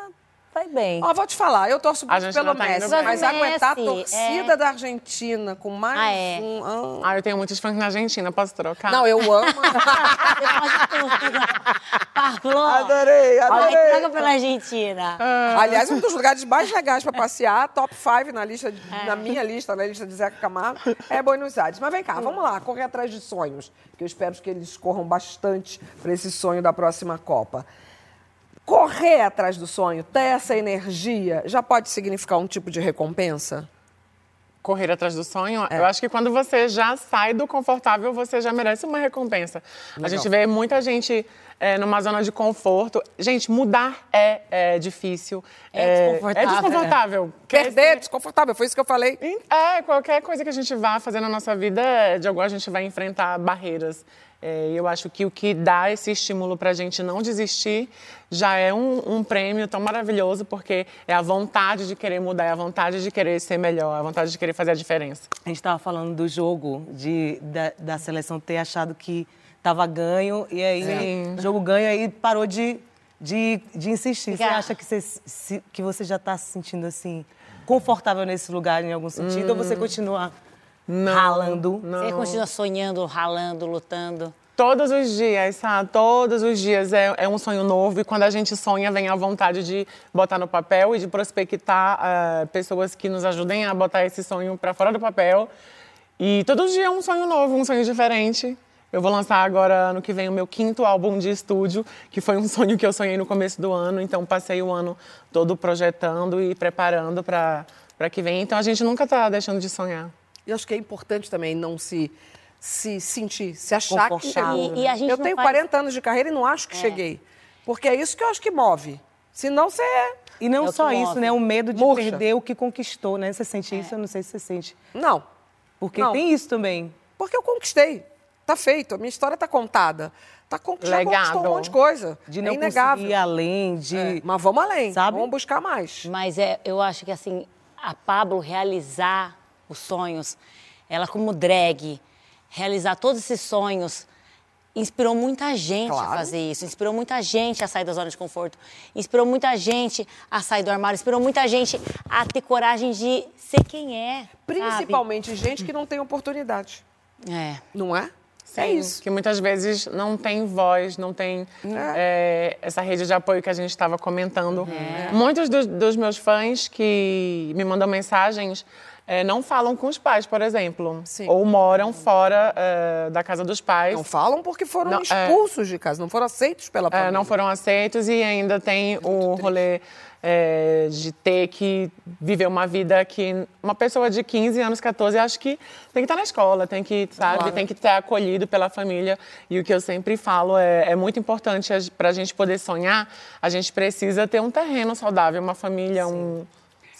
[SPEAKER 2] Vai bem.
[SPEAKER 4] Ó, vou te falar, eu torço muito pelo tá Messi, mas Messi, aguentar a torcida é... da Argentina com mais ah, é. um...
[SPEAKER 5] Ah. ah, eu tenho muitos fãs na Argentina, posso trocar?
[SPEAKER 4] Não, eu amo. *laughs*
[SPEAKER 2] Parlou.
[SPEAKER 1] Adorei, adorei.
[SPEAKER 2] Troca pela Argentina.
[SPEAKER 4] Ah. Aliás, um dos lugares mais legais para passear, top 5 na lista, é. na minha lista, na lista de Zeca Camargo, é Buenos Aires. Mas vem cá, vamos lá, correr atrás de sonhos, que eu espero que eles corram bastante para esse sonho da próxima Copa correr atrás do sonho, ter essa energia, já pode significar um tipo de recompensa?
[SPEAKER 5] Correr atrás do sonho, é. eu acho que quando você já sai do confortável, você já merece uma recompensa. Legal. A gente vê muita gente é, numa zona de conforto. Gente, mudar é, é difícil.
[SPEAKER 2] É, é desconfortável.
[SPEAKER 5] É desconfortável.
[SPEAKER 4] Perder é desconfortável, foi isso que eu falei.
[SPEAKER 5] É, qualquer coisa que a gente vá fazer na nossa vida, de alguma a gente vai enfrentar barreiras. É, eu acho que o que dá esse estímulo para a gente não desistir já é um, um, prêmio tão maravilhoso, porque é a vontade de querer mudar, é a vontade de querer ser melhor, é a vontade de querer fazer a diferença.
[SPEAKER 3] A gente estava falando do jogo, de, da, da, seleção ter achado que estava ganho, e aí Sim. o jogo ganho, aí parou de, de, de insistir. Você acha que você, que você já está se sentindo assim, confortável nesse lugar em algum sentido, hum. ou você continua não, ralando.
[SPEAKER 2] Não. Você continua sonhando, ralando, lutando?
[SPEAKER 5] Todos os dias, sabe? Todos os dias é, é, um sonho novo e quando a gente sonha, vem a vontade de botar no papel e de prospectar uh, pessoas que nos ajudem a botar esse sonho para fora do papel. E todos os dias é um sonho novo, um sonho diferente. Eu vou lançar agora, ano que vem, o meu quinto álbum de estúdio, que foi um *laughs* sonho que eu sonhei no começo do ano. Então, passei o ano todo projetando e preparando para que venha. Então, a gente nunca está deixando de sonhar.
[SPEAKER 4] Eu acho que é importante também não se se sentir, se achar que
[SPEAKER 2] chegou. E, e a gente
[SPEAKER 4] eu tenho faz... 40 anos de carreira e não acho que é. cheguei. Porque é isso que eu acho que move. Senão você é.
[SPEAKER 3] E não é só isso, né? O medo de Murcha. perder o que conquistou, né? Você sente é. isso? Eu não sei se você sente.
[SPEAKER 4] Não.
[SPEAKER 3] Porque
[SPEAKER 4] não.
[SPEAKER 3] tem isso também.
[SPEAKER 4] Porque eu conquistei. Tá feito. A minha história tá contada. Tá con... Já conquistou um monte de coisa.
[SPEAKER 3] De não
[SPEAKER 4] é inegável.
[SPEAKER 3] ir além, de...
[SPEAKER 4] É. Mas vamos além. Sabe? Vamos buscar mais.
[SPEAKER 2] Mas é, eu acho que, assim, a Pablo realizar os sonhos ela como drag, realizar todos esses sonhos, inspirou muita gente claro. a fazer isso, inspirou muita gente a sair da zona de conforto, inspirou muita gente a sair do armário, inspirou muita gente a ter coragem de ser quem é.
[SPEAKER 4] Principalmente
[SPEAKER 2] sabe?
[SPEAKER 4] gente que não tem oportunidade.
[SPEAKER 2] É.
[SPEAKER 4] Não é?
[SPEAKER 5] Sim, é isso. Que muitas vezes não tem voz, não tem é. É, essa rede de apoio que a gente estava comentando. É. Muitos do, dos meus fãs que me mandam mensagens é, não falam com os pais, por exemplo. Sim. Ou moram fora é, da casa dos pais.
[SPEAKER 4] Não falam porque foram não, é. expulsos de casa, não foram aceitos pela família.
[SPEAKER 5] não foram aceitos e ainda tem Muito o triste. rolê é, de ter que viver uma vida que uma pessoa de 15 anos, 14, acho que tem que estar na escola, tem que, sabe, claro. tem que ser acolhido pela família. E o que eu sempre falo é, é muito importante para a gente poder sonhar, a gente precisa ter um terreno saudável, uma família, Sim. um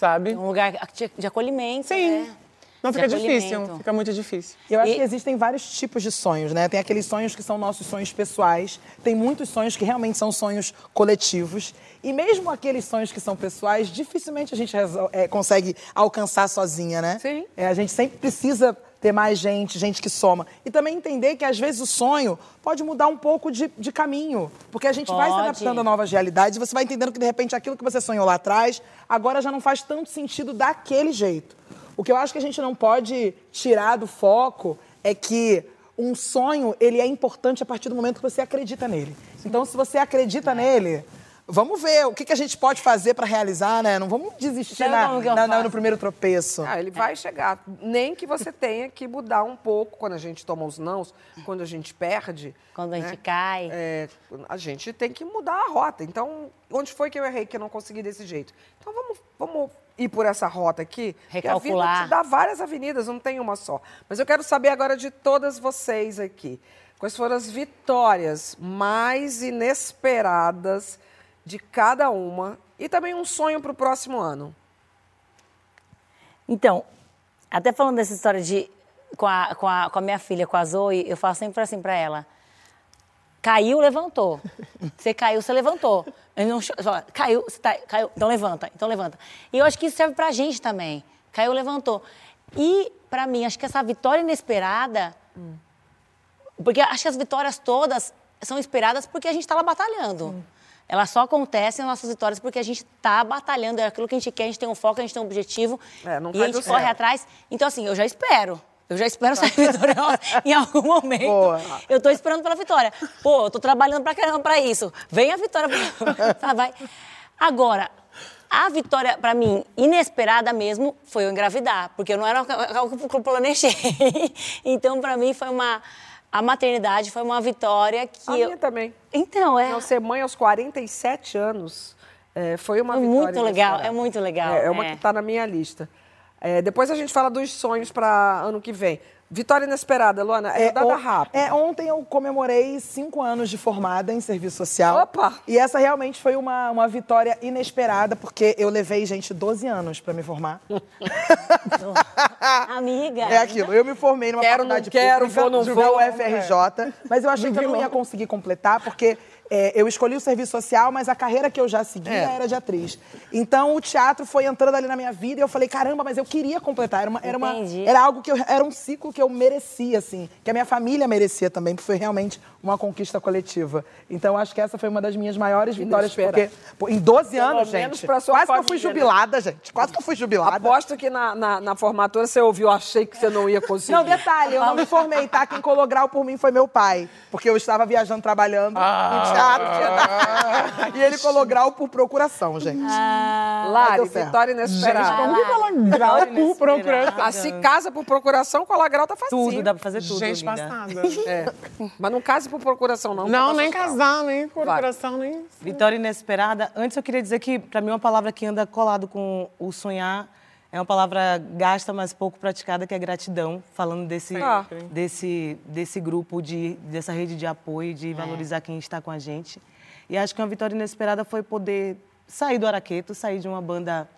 [SPEAKER 5] sabe?
[SPEAKER 2] Um lugar de, acolhimento,
[SPEAKER 5] Sim.
[SPEAKER 2] né?
[SPEAKER 5] Não fica difícil, fica muito difícil.
[SPEAKER 1] Eu acho
[SPEAKER 2] E-
[SPEAKER 1] que existem vários tipos de sonhos, né? Tem aqueles sonhos que são nossos sonhos pessoais, tem muitos sonhos que realmente são sonhos coletivos. E mesmo aqueles sonhos que são pessoais, dificilmente a gente é, consegue alcançar sozinha, né?
[SPEAKER 4] Sim.
[SPEAKER 1] É, a gente sempre precisa ter mais gente, gente que soma. E também entender que às vezes o sonho pode mudar um pouco de, de caminho. Porque a gente vai se
[SPEAKER 2] Pode.
[SPEAKER 1] adaptando a novas realidades e você vai entendendo que de repente aquilo que você sonhou lá atrás, agora já não faz tanto sentido daquele jeito. O que eu acho que a gente não pode tirar do foco é que um sonho, ele é importante a partir do momento que você acredita nele. Então, se você acredita nele, vamos ver o que, que a gente pode fazer para realizar, né? Não vamos desistir
[SPEAKER 2] Sabe
[SPEAKER 1] na- na- na- no primeiro tropeço.
[SPEAKER 4] Ah, ele vai chegar. Nem que você tenha que mudar um pouco quando a gente toma os nãos, quando a gente perde.
[SPEAKER 2] Quando a gente
[SPEAKER 4] né?
[SPEAKER 2] cai.
[SPEAKER 4] É, a gente tem que mudar a rota. Então, onde foi que eu errei que eu não consegui desse jeito? Então, vamos, vamos ir por essa rota aqui. que A vida
[SPEAKER 2] Recalcular.
[SPEAKER 4] te dá várias avenidas, não tem uma só. Mas eu quero saber agora de todas vocês aqui. Quais foram as vitórias mais inesperadas de cada uma? E também um sonho para o próximo ano.
[SPEAKER 2] Então, até falando dessa história de com a, com a, com a minha filha, com a Zoe, eu falo sempre assim pra ela. Caiu, levantou. Você caiu, você levantou. Não, fala, caiu, você tá, caiu, então levanta, então levanta. E eu acho que isso serve pra gente também. Caiu, levantou. E, pra mim, acho que essa vitória inesperada. Porque acho que as vitórias todas são esperadas porque a gente estava batalhando. Elas só acontecem, as nossas vitórias, porque a gente está batalhando. É aquilo que a gente quer, a gente tem um foco, a gente tem um objetivo.
[SPEAKER 4] É, não
[SPEAKER 2] e
[SPEAKER 4] cai
[SPEAKER 2] a gente corre atrás. Então, assim, eu já espero. Eu já espero sair *laughs* vitoriosa em algum momento.
[SPEAKER 1] Boa.
[SPEAKER 2] Eu tô esperando pela vitória. Pô, eu tô trabalhando pra caramba pra isso. Vem a vitória. pra- *laughs* Sabe, vai. Agora, a vitória, pra mim, inesperada mesmo, foi eu engravidar. Porque eu não era algo que eu planejei. *laughs* Então, pra mim, foi uma... A maternidade foi uma vitória que
[SPEAKER 4] A
[SPEAKER 2] eu...
[SPEAKER 4] minha também.
[SPEAKER 2] Então, é...
[SPEAKER 4] Não ser mãe aos 47 anos é, foi uma
[SPEAKER 2] É
[SPEAKER 4] vitória.
[SPEAKER 2] muito legal, é muito legal,
[SPEAKER 4] É, é uma
[SPEAKER 2] é.
[SPEAKER 4] que está na minha lista. É, depois a gente fala dos sonhos para ano que vem. Vitória inesperada, Luana, é, dada
[SPEAKER 1] on-
[SPEAKER 4] rápido.
[SPEAKER 1] é, ontem eu comemorei cinco anos de formada em serviço social.
[SPEAKER 4] Opa!
[SPEAKER 1] E essa realmente foi uma, uma vitória inesperada, porque eu levei, gente, 12 anos para me formar. *laughs*
[SPEAKER 2] Amiga.
[SPEAKER 1] É aquilo, eu me formei numa
[SPEAKER 4] Quero,
[SPEAKER 1] faculdade
[SPEAKER 4] não quero,
[SPEAKER 1] pública,
[SPEAKER 4] vou, não vou.
[SPEAKER 1] UFRJ, mas eu achei que eu não ia conseguir completar, porque é, eu escolhi o serviço social, mas a carreira que eu já seguia
[SPEAKER 4] É.
[SPEAKER 1] era de atriz. Então o teatro foi entrando ali na minha vida e eu falei, caramba, mas eu queria completar. Era, uma, era, uma, era algo que eu, era um ciclo que eu merecia, assim, que a minha família merecia também, porque foi realmente uma conquista coletiva. Então acho que essa foi uma das minhas maiores vitórias, porque pô, em 12
[SPEAKER 4] Pelo
[SPEAKER 1] anos,
[SPEAKER 4] menos
[SPEAKER 1] gente,
[SPEAKER 4] pra sua
[SPEAKER 1] quase que eu fui
[SPEAKER 4] família, né?
[SPEAKER 1] jubilada, gente. Quase que eu fui jubilada.
[SPEAKER 4] Aposto que na, na, na formatura você ouviu, achei que você não ia conseguir.
[SPEAKER 1] Não, detalhe, eu não me formei, tá? Quem colou grau por mim foi meu pai. Porque eu estava viajando, trabalhando no teatro. *laughs* e ele colou grau por procuração, gente. Mas
[SPEAKER 4] Lari, vitória inesperada.
[SPEAKER 5] Como que ela grau por procuração?
[SPEAKER 4] Ah, se casa por procuração, colar grau tá facinho.
[SPEAKER 3] Tudo, dá pra fazer tudo.
[SPEAKER 5] Gente
[SPEAKER 3] linda.
[SPEAKER 5] passada.
[SPEAKER 4] É. Mas não case por procuração, não.
[SPEAKER 5] Não, nem casar, nem por
[SPEAKER 4] Vai.
[SPEAKER 5] coração, nem.
[SPEAKER 3] Vitória inesperada. Antes eu queria dizer que, para mim, uma palavra que anda colado com o sonhar é uma palavra gasta, mas pouco praticada, que é gratidão. Falando desse,
[SPEAKER 4] Ah.
[SPEAKER 3] desse, desse grupo, de, dessa rede de apoio, de valorizar quem está com a gente. E acho que uma vitória inesperada foi poder sair do Araqueto, sair de uma banda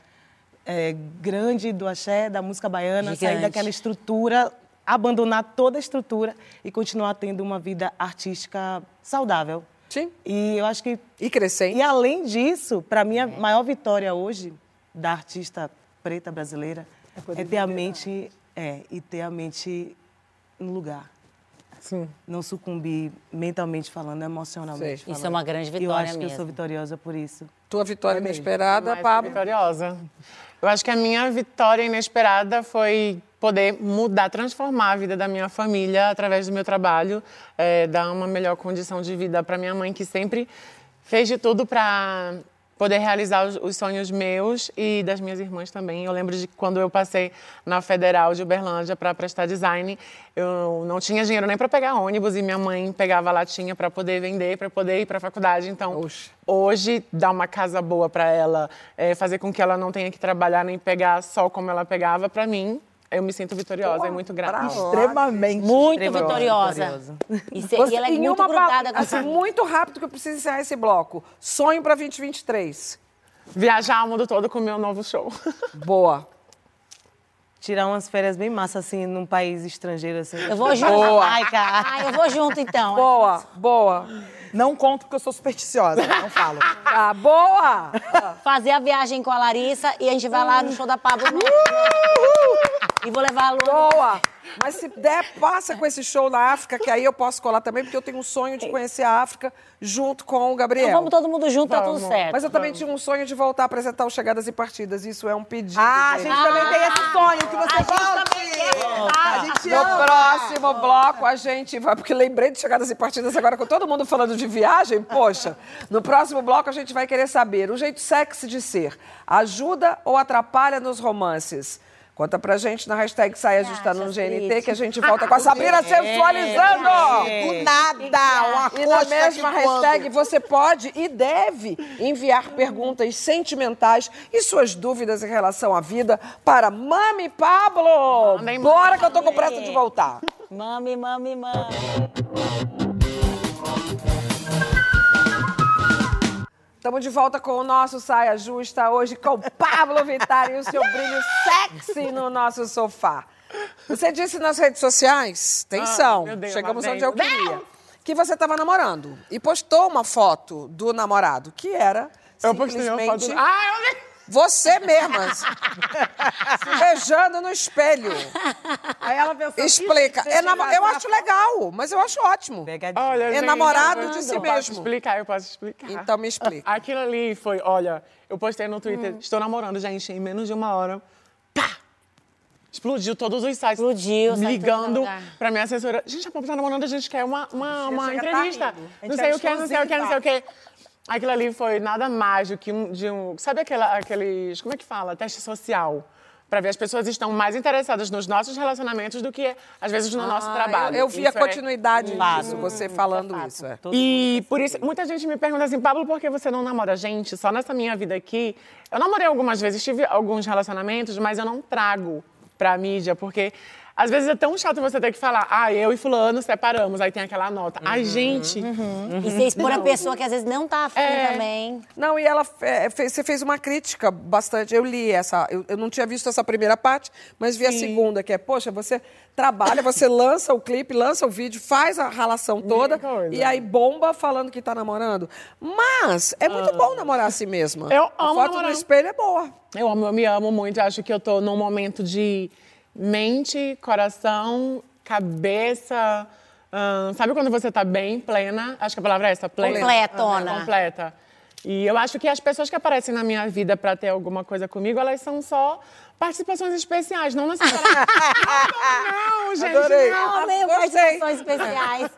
[SPEAKER 3] é, grande do axé, da música baiana, sair
[SPEAKER 2] Gigante.
[SPEAKER 3] daquela estrutura, abandonar toda a estrutura e continuar tendo uma vida artística saudável.
[SPEAKER 4] Sim.
[SPEAKER 3] E eu acho que
[SPEAKER 4] E crescente.
[SPEAKER 3] e além disso, para mim, a maior vitória hoje da artista preta brasileira é, ter a mente, é, e ter a mente no lugar.
[SPEAKER 5] Sim.
[SPEAKER 3] Não sucumbir mentalmente falando, emocionalmente falando.
[SPEAKER 2] Isso é uma grande
[SPEAKER 3] E eu
[SPEAKER 2] vitória
[SPEAKER 3] acho que eu
[SPEAKER 2] mesmo.
[SPEAKER 3] sou vitoriosa por isso.
[SPEAKER 4] Tua vitória inesperada,
[SPEAKER 5] mais
[SPEAKER 4] Pablo.
[SPEAKER 5] vitoriosa. Eu acho que a minha vitória inesperada foi poder mudar, transformar a vida da minha família através do meu trabalho, eh, dar uma melhor condição de vida para minha mãe, que sempre fez de tudo para poder realizar os, os sonhos meus e das minhas irmãs também. Eu lembro de quando eu passei na Federal de Uberlândia para prestar design, eu não tinha dinheiro nem para pegar ônibus e minha mãe pegava latinha para poder vender, para poder ir para a faculdade. Então,
[SPEAKER 4] Oxe.
[SPEAKER 5] hoje dar uma casa boa para ela, eh, fazer com que ela não tenha que trabalhar nem pegar só como ela pegava, para mim, eu me sinto vitoriosa e muito grata.
[SPEAKER 1] Extremamente.
[SPEAKER 2] Muito
[SPEAKER 3] Extremamente
[SPEAKER 2] vitoriosa. E, se-
[SPEAKER 4] Você-
[SPEAKER 2] e ela é muito
[SPEAKER 4] uma pa-
[SPEAKER 2] grudada com
[SPEAKER 4] assim, muito rápido que eu preciso encerrar esse bloco. Sonho para 2023.
[SPEAKER 5] viajar o mundo todo com o meu novo show. *laughs*
[SPEAKER 4] Boa.
[SPEAKER 3] Tirar umas férias bem massa, assim, num país estrangeiro, assim.
[SPEAKER 2] Eu vou junto.
[SPEAKER 1] Boa.
[SPEAKER 2] Ai, cara. Ai, eu vou junto, então.
[SPEAKER 4] Boa, boa.
[SPEAKER 1] Não conto porque eu sou supersticiosa, *laughs* não falo.
[SPEAKER 4] Ah, boa!
[SPEAKER 2] Fazer a viagem com a Larissa e a gente vai lá no show da Pablo. E vou levar a Lu.
[SPEAKER 4] Boa! Mas se der, passa com esse show na África, que aí eu posso colar também, porque eu tenho um sonho de conhecer a África junto com o Gabriel.
[SPEAKER 2] Então vamos todo mundo junto, tá tudo certo.
[SPEAKER 4] Mas eu também tinha um sonho de voltar a apresentar o Chegadas e Partidas. Isso é um pedido.
[SPEAKER 1] Ah, a
[SPEAKER 4] gente.
[SPEAKER 1] gente também tem esse sonho que você volte. Ah, a gente
[SPEAKER 4] No próximo bloco a gente vai, porque lembrei de chegadas e partidas agora com todo mundo falando de viagem, poxa. No próximo bloco a gente vai querer saber o jeito sexy de ser ajuda ou atrapalha nos romances? Conta pra gente na hashtag Saia Justa no GNT que a gente volta com a *laughs* Sabrina sensualizando!
[SPEAKER 1] Do nada, uma
[SPEAKER 4] E na mesma hashtag você pode e deve enviar perguntas sentimentais e suas dúvidas em relação à vida para Mami Pablo!
[SPEAKER 5] Mandem,
[SPEAKER 4] Bora que eu tô com pressa de voltar!
[SPEAKER 2] Mami, mami, mami.
[SPEAKER 4] Estamos de volta com o nosso Saia Justa, hoje com Pablo Vittar e o seu brilho sexy no nosso sofá. Você disse nas redes sociais, atenção,
[SPEAKER 5] Ah, Deus,
[SPEAKER 4] chegamos onde eu queria, que você estava namorando e postou uma foto do namorado, que era
[SPEAKER 5] Eu postei uma foto.
[SPEAKER 4] simplesmente
[SPEAKER 5] Ah, eu.
[SPEAKER 4] Você mesma, se beijando no espelho.
[SPEAKER 1] Aí ela pensou,
[SPEAKER 4] Explica.
[SPEAKER 1] "Ih,
[SPEAKER 4] É namo-
[SPEAKER 1] eu
[SPEAKER 4] Eu
[SPEAKER 1] vazar."
[SPEAKER 4] acho legal, mas eu acho ótimo.
[SPEAKER 3] Pegadinha.
[SPEAKER 5] Olha,
[SPEAKER 4] É namorado
[SPEAKER 5] eu-
[SPEAKER 4] de si
[SPEAKER 5] eu
[SPEAKER 4] mesmo.
[SPEAKER 5] Posso explicar, eu posso explicar.
[SPEAKER 4] Então me explica.
[SPEAKER 5] Aquilo ali foi, olha, eu postei no Twitter,
[SPEAKER 4] Hum.
[SPEAKER 5] estou namorando, gente, em menos de uma hora. Pá! Explodiu todos os sites.
[SPEAKER 2] Explodiu,
[SPEAKER 5] ligando pra minha assessora. Gente, a Pop tá namorando, a gente quer uma, uma, uma
[SPEAKER 1] tá
[SPEAKER 5] entrevista.
[SPEAKER 1] gente
[SPEAKER 5] Não sei o que, não sei o que, não sei o que. Aquilo ali foi nada mais do que um, de um... Sabe aquela, aqueles... Como é que fala? Teste social. Pra ver as pessoas estão mais interessadas nos nossos relacionamentos do que, às vezes, no nosso trabalho.
[SPEAKER 4] Ah, Eu, eu vi a
[SPEAKER 5] Isso é-
[SPEAKER 4] continuidade disso, você falando isso. É.
[SPEAKER 5] e por isso, muita gente me pergunta assim, Pablo, por que você não namora gente? Só nessa minha vida aqui. Eu namorei algumas vezes, tive alguns relacionamentos, mas eu não trago pra mídia, porque às vezes é tão chato você ter que falar, ah, eu e fulano separamos, aí tem aquela nota. Ai, gente.
[SPEAKER 2] E você expor a pessoa que às vezes não tá afim
[SPEAKER 5] É.
[SPEAKER 2] também.
[SPEAKER 4] Não, e ela é, fez, você fez uma crítica bastante. Eu li essa. Eu, eu não tinha visto essa primeira parte, mas vi a segunda, que é, poxa, você trabalha, você lança o clipe, lança o vídeo, faz a relação toda e aí bomba falando que tá namorando. Mas é muito bom namorar a si mesma.
[SPEAKER 5] Eu
[SPEAKER 4] a
[SPEAKER 5] amo
[SPEAKER 4] foto
[SPEAKER 5] namorar.
[SPEAKER 4] no espelho é boa.
[SPEAKER 5] Eu amo, eu me amo muito. Acho que eu tô num momento de mente, coração, cabeça. ahn, sabe quando você tá bem, plena? Acho que a palavra é essa, plena.
[SPEAKER 2] Completona.
[SPEAKER 5] Completa. E eu acho que as pessoas que aparecem na minha vida pra ter alguma coisa comigo, elas são só participações especiais, não necessariamente. não, *laughs* não, gente.
[SPEAKER 4] Adorei.
[SPEAKER 5] não.
[SPEAKER 2] Eu amei participações especiais.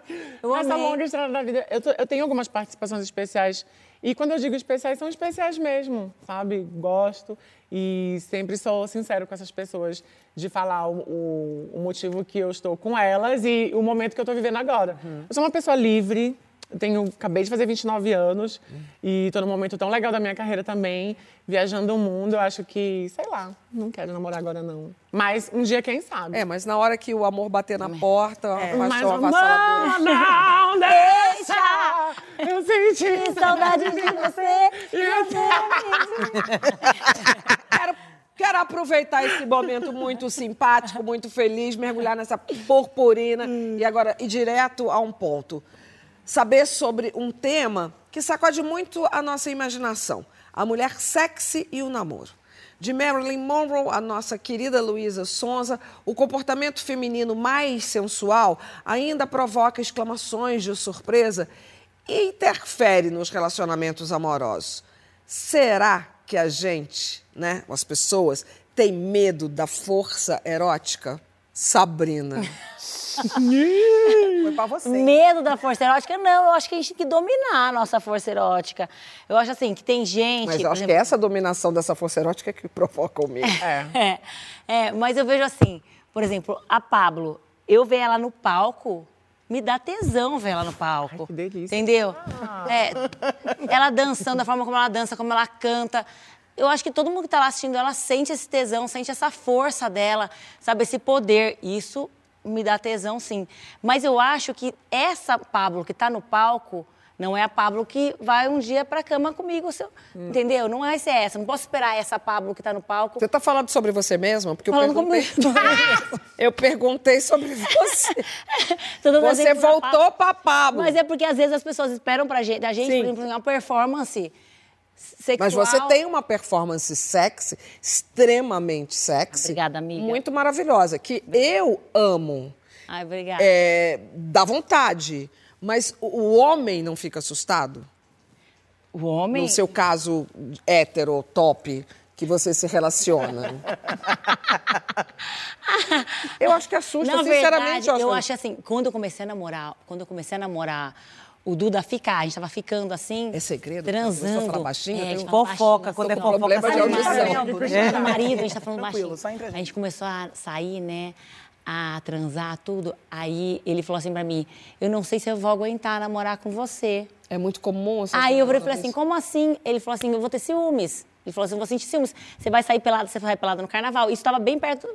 [SPEAKER 2] Eu
[SPEAKER 5] Nessa
[SPEAKER 2] amei.
[SPEAKER 5] longa estrada da vida, eu, tô- eu tenho algumas participações especiais. E quando eu digo especiais, são especiais mesmo, sabe? Gosto. E sempre sou sincero com essas pessoas de falar o, o- o motivo que eu estou com elas e o momento que eu estou vivendo agora. Eu sou uma pessoa livre. Eu tenho, acabei de fazer 29 anos e estou num momento tão legal da minha carreira também, viajando o mundo. Eu acho que, sei lá, não quero namorar agora não. Mas um dia, quem sabe?
[SPEAKER 4] É, mas na hora que o amor bater na porta, a
[SPEAKER 5] Mas
[SPEAKER 4] paixão
[SPEAKER 5] não,
[SPEAKER 4] avassaladora.
[SPEAKER 5] não *laughs* deixa eu sentir
[SPEAKER 2] Saudade de você.
[SPEAKER 4] Quero, quero aproveitar esse momento muito simpático, muito feliz, mergulhar nessa purpurina e agora ir direto a um ponto. Saber sobre um tema que sacode muito a nossa imaginação: a mulher sexy e o namoro. De Marilyn Monroe, a nossa querida Luísa Sonza, o comportamento feminino mais sensual ainda provoca exclamações de surpresa e interfere nos relacionamentos amorosos. Será que a gente, né, as pessoas, tem medo da força erótica? Sabrina.
[SPEAKER 1] Foi pra você.
[SPEAKER 2] Medo da força erótica? Não, eu acho que a gente tem que dominar a nossa força erótica. Eu acho assim, que tem gente.
[SPEAKER 4] Mas eu acho que
[SPEAKER 2] exemplo,
[SPEAKER 4] é essa dominação dessa força erótica que provoca o medo.
[SPEAKER 2] É, *laughs* é, mas eu vejo assim, por exemplo, a Pablo, eu ver ela no palco, me dá tesão ver ela no palco.
[SPEAKER 5] que delícia.
[SPEAKER 2] Entendeu? É, ela dançando, a forma como ela dança, como ela canta. Eu acho que todo mundo que tá lá assistindo, ela sente esse tesão, sente essa força dela, sabe, esse poder. Isso me dá tesão, sim. Mas eu acho que essa Pablo que tá no palco, Não é a Pablo que vai um dia pra cama comigo, seu-
[SPEAKER 4] Hum.
[SPEAKER 2] entendeu? Não vai ser essa. Não posso esperar essa Pablo que tá no palco.
[SPEAKER 4] Você tá falando sobre você mesma? Porque eu
[SPEAKER 2] Falando
[SPEAKER 4] perguntei... *laughs* eu perguntei sobre você. *laughs* Você voltou
[SPEAKER 2] Pablo.
[SPEAKER 4] pra Pablo.
[SPEAKER 2] Mas é porque às vezes as pessoas esperam pra gente, da gente,
[SPEAKER 4] Sim.
[SPEAKER 2] por exemplo, uma performance sexual.
[SPEAKER 4] Mas você tem uma performance sexy, extremamente sexy.
[SPEAKER 2] Obrigada, amiga.
[SPEAKER 4] Muito maravilhosa, que eu amo.
[SPEAKER 2] Ai, obrigada.
[SPEAKER 4] É, dá vontade. Mas o, homem não fica assustado?
[SPEAKER 2] O homem?
[SPEAKER 4] No seu caso, hétero, top, que você se relaciona. *laughs* eu acho que assusta,
[SPEAKER 2] Na
[SPEAKER 4] sinceramente.
[SPEAKER 2] verdade, eu
[SPEAKER 4] que-
[SPEAKER 2] acho assim, quando eu comecei a namorar, quando eu comecei a namorar o Duda ficar, a gente tava ficando assim.
[SPEAKER 4] É segredo?
[SPEAKER 2] Transando.
[SPEAKER 4] Começou a falar baixinho?
[SPEAKER 2] É, gente
[SPEAKER 4] tenho-
[SPEAKER 2] fala
[SPEAKER 3] Fofoca, quando é
[SPEAKER 2] assim,
[SPEAKER 3] fofoca,
[SPEAKER 4] problema de
[SPEAKER 3] sai
[SPEAKER 4] audição.
[SPEAKER 2] de do marido, a gente tá falando
[SPEAKER 1] Tranquilo,
[SPEAKER 2] baixinho.
[SPEAKER 1] só entre a
[SPEAKER 2] A
[SPEAKER 1] gente.
[SPEAKER 2] gente começou a sair, né? A transar, tudo. Aí ele falou assim pra mim: Eu não sei se eu vou aguentar namorar com você.
[SPEAKER 4] É muito comum. essas
[SPEAKER 2] Aí eu falei assim: Como assim? Ele falou assim: Eu vou ter ciúmes. Ele falou assim: Eu vou sentir ciúmes. Você vai sair pelado, você vai pelado no carnaval. Isso tava bem perto.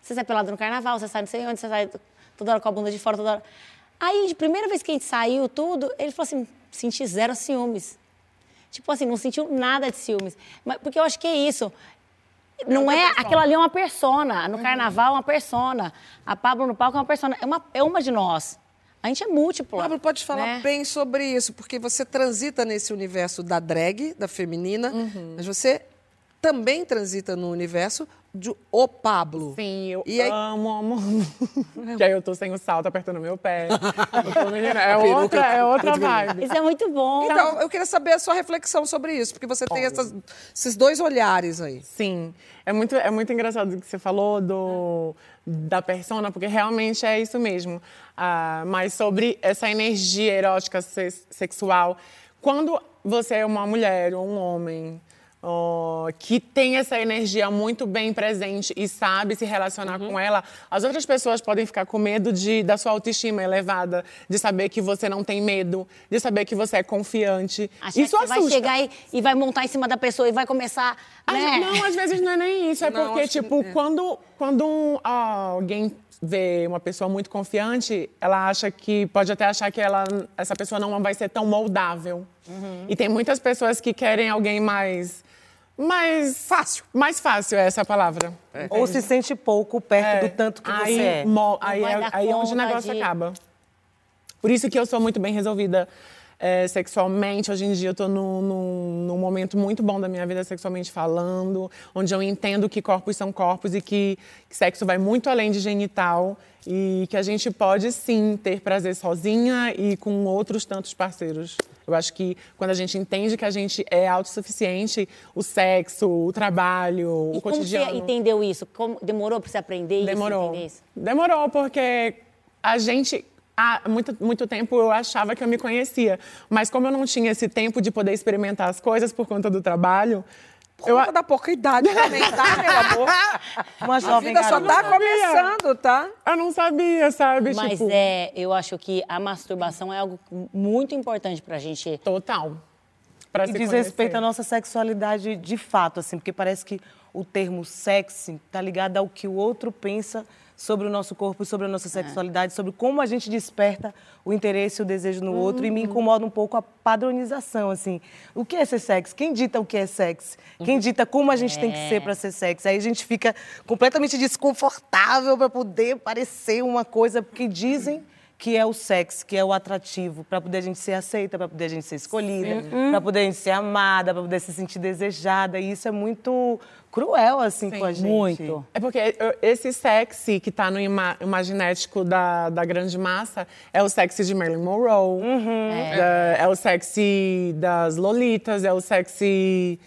[SPEAKER 2] Você sai pelado no carnaval, você sai não sei onde, você sai toda hora com a bunda de fora, toda hora. Aí, de primeira vez que a gente saiu, tudo, ele falou assim: Senti zero ciúmes. Tipo assim, não sentiu nada de ciúmes. Mas, porque eu acho que é isso. Não é, aquilo ali é uma persona. No carnaval é uma persona. A Pablo no palco é uma persona. É uma, é uma de nós. A gente é múltipla.
[SPEAKER 4] Pablo, pode falar
[SPEAKER 2] né?
[SPEAKER 4] bem sobre isso, porque você transita nesse universo da drag, da feminina,
[SPEAKER 2] Uhum.
[SPEAKER 4] mas você também transita no universo de o Pablo.
[SPEAKER 5] Sim, eu
[SPEAKER 4] E aí-
[SPEAKER 5] amo, amo. *laughs* que aí eu tô sem o salto apertando meu pé. Eu *laughs* tô, menina, *laughs* é outra, é outra vibe.
[SPEAKER 2] Isso é muito bom.
[SPEAKER 4] Então, eu queria saber a sua reflexão sobre isso, porque você tem essas- esses dois olhares aí.
[SPEAKER 5] Sim, é muito, é muito engraçado o que você falou do, da persona, porque realmente é isso mesmo. Ah, mas sobre essa energia erótica se- sexual, quando você é uma mulher ou um homem ó, que tem essa energia muito bem presente e sabe se relacionar
[SPEAKER 2] Uhum.
[SPEAKER 5] com ela, as outras pessoas podem ficar com medo de, da sua autoestima elevada, de saber que você não tem medo, de saber que você é confiante.
[SPEAKER 2] Achar
[SPEAKER 5] isso
[SPEAKER 2] que você vai
[SPEAKER 5] assusta.
[SPEAKER 2] chegar e, e vai montar em cima da pessoa e vai começar. Né?
[SPEAKER 5] Não, às vezes não é nem isso. É
[SPEAKER 4] Não,
[SPEAKER 5] porque, tipo,
[SPEAKER 4] é.
[SPEAKER 5] quando, quando um, ah, alguém vê uma pessoa muito confiante, ela acha que pode até achar que ela, essa pessoa não vai ser tão moldável.
[SPEAKER 4] Uhum.
[SPEAKER 5] E tem muitas pessoas que querem alguém mais. Mais
[SPEAKER 4] Fácil.
[SPEAKER 5] Mais fácil, é essa a palavra.
[SPEAKER 3] Ou se sente pouco perto do tanto que
[SPEAKER 5] aí,
[SPEAKER 3] você é.
[SPEAKER 5] mo- aí é, aí é onde o negócio
[SPEAKER 2] de-
[SPEAKER 5] acaba. Por isso que eu sou muito bem resolvida é, sexualmente. Hoje em dia eu tô num, num- num momento muito bom da minha vida sexualmente falando, onde eu entendo que corpos são corpos e que, que sexo vai muito além de genital e que a gente pode sim ter prazer sozinha e com outros tantos parceiros. Eu acho que quando a gente entende que a gente é autossuficiente, o sexo, o trabalho,
[SPEAKER 2] E
[SPEAKER 5] o
[SPEAKER 2] como
[SPEAKER 5] cotidiano.
[SPEAKER 2] você entendeu isso? Como, demorou pra você aprender isso?
[SPEAKER 5] Demorou.
[SPEAKER 2] isso?
[SPEAKER 5] Demorou, porque a gente. Há muito, muito tempo eu achava que eu me conhecia. Mas como eu não tinha esse tempo de poder experimentar as coisas por conta do trabalho. Eu,
[SPEAKER 4] Conta da pouca idade também, tá, meu *laughs* amor?
[SPEAKER 3] Uma
[SPEAKER 4] A
[SPEAKER 3] jovem
[SPEAKER 4] vida só tá começando, tá?
[SPEAKER 5] eu não sabia, sabe?
[SPEAKER 2] Mas
[SPEAKER 5] tipo,
[SPEAKER 2] é, eu acho que a masturbação é algo muito importante pra gente.
[SPEAKER 5] Total. Pra
[SPEAKER 3] E
[SPEAKER 5] se
[SPEAKER 3] diz
[SPEAKER 5] conhecer.
[SPEAKER 3] respeito à nossa sexualidade de fato, assim, porque parece que o termo sexy tá ligado ao que o outro pensa sobre o nosso corpo, sobre a nossa sexualidade, sobre como a gente desperta o interesse e o desejo no outro. E me incomoda um pouco a padronização, assim. O que é ser sexy? Quem dita o que é sexy? Quem dita como a gente tem que ser para ser sexy? Aí a gente fica completamente desconfortável para poder parecer uma coisa que dizem que é o sexo, que é o atrativo, para poder a gente ser aceita, para poder a gente ser escolhida, para poder a gente ser amada, para poder se sentir desejada. E isso é muito cruel, assim, com a gente.
[SPEAKER 2] Muito.
[SPEAKER 5] É porque esse sexy que tá no ima imaginético da, da grande massa é o sexy de Marilyn Monroe, da- é. o sexy das lolitas, é o sexy...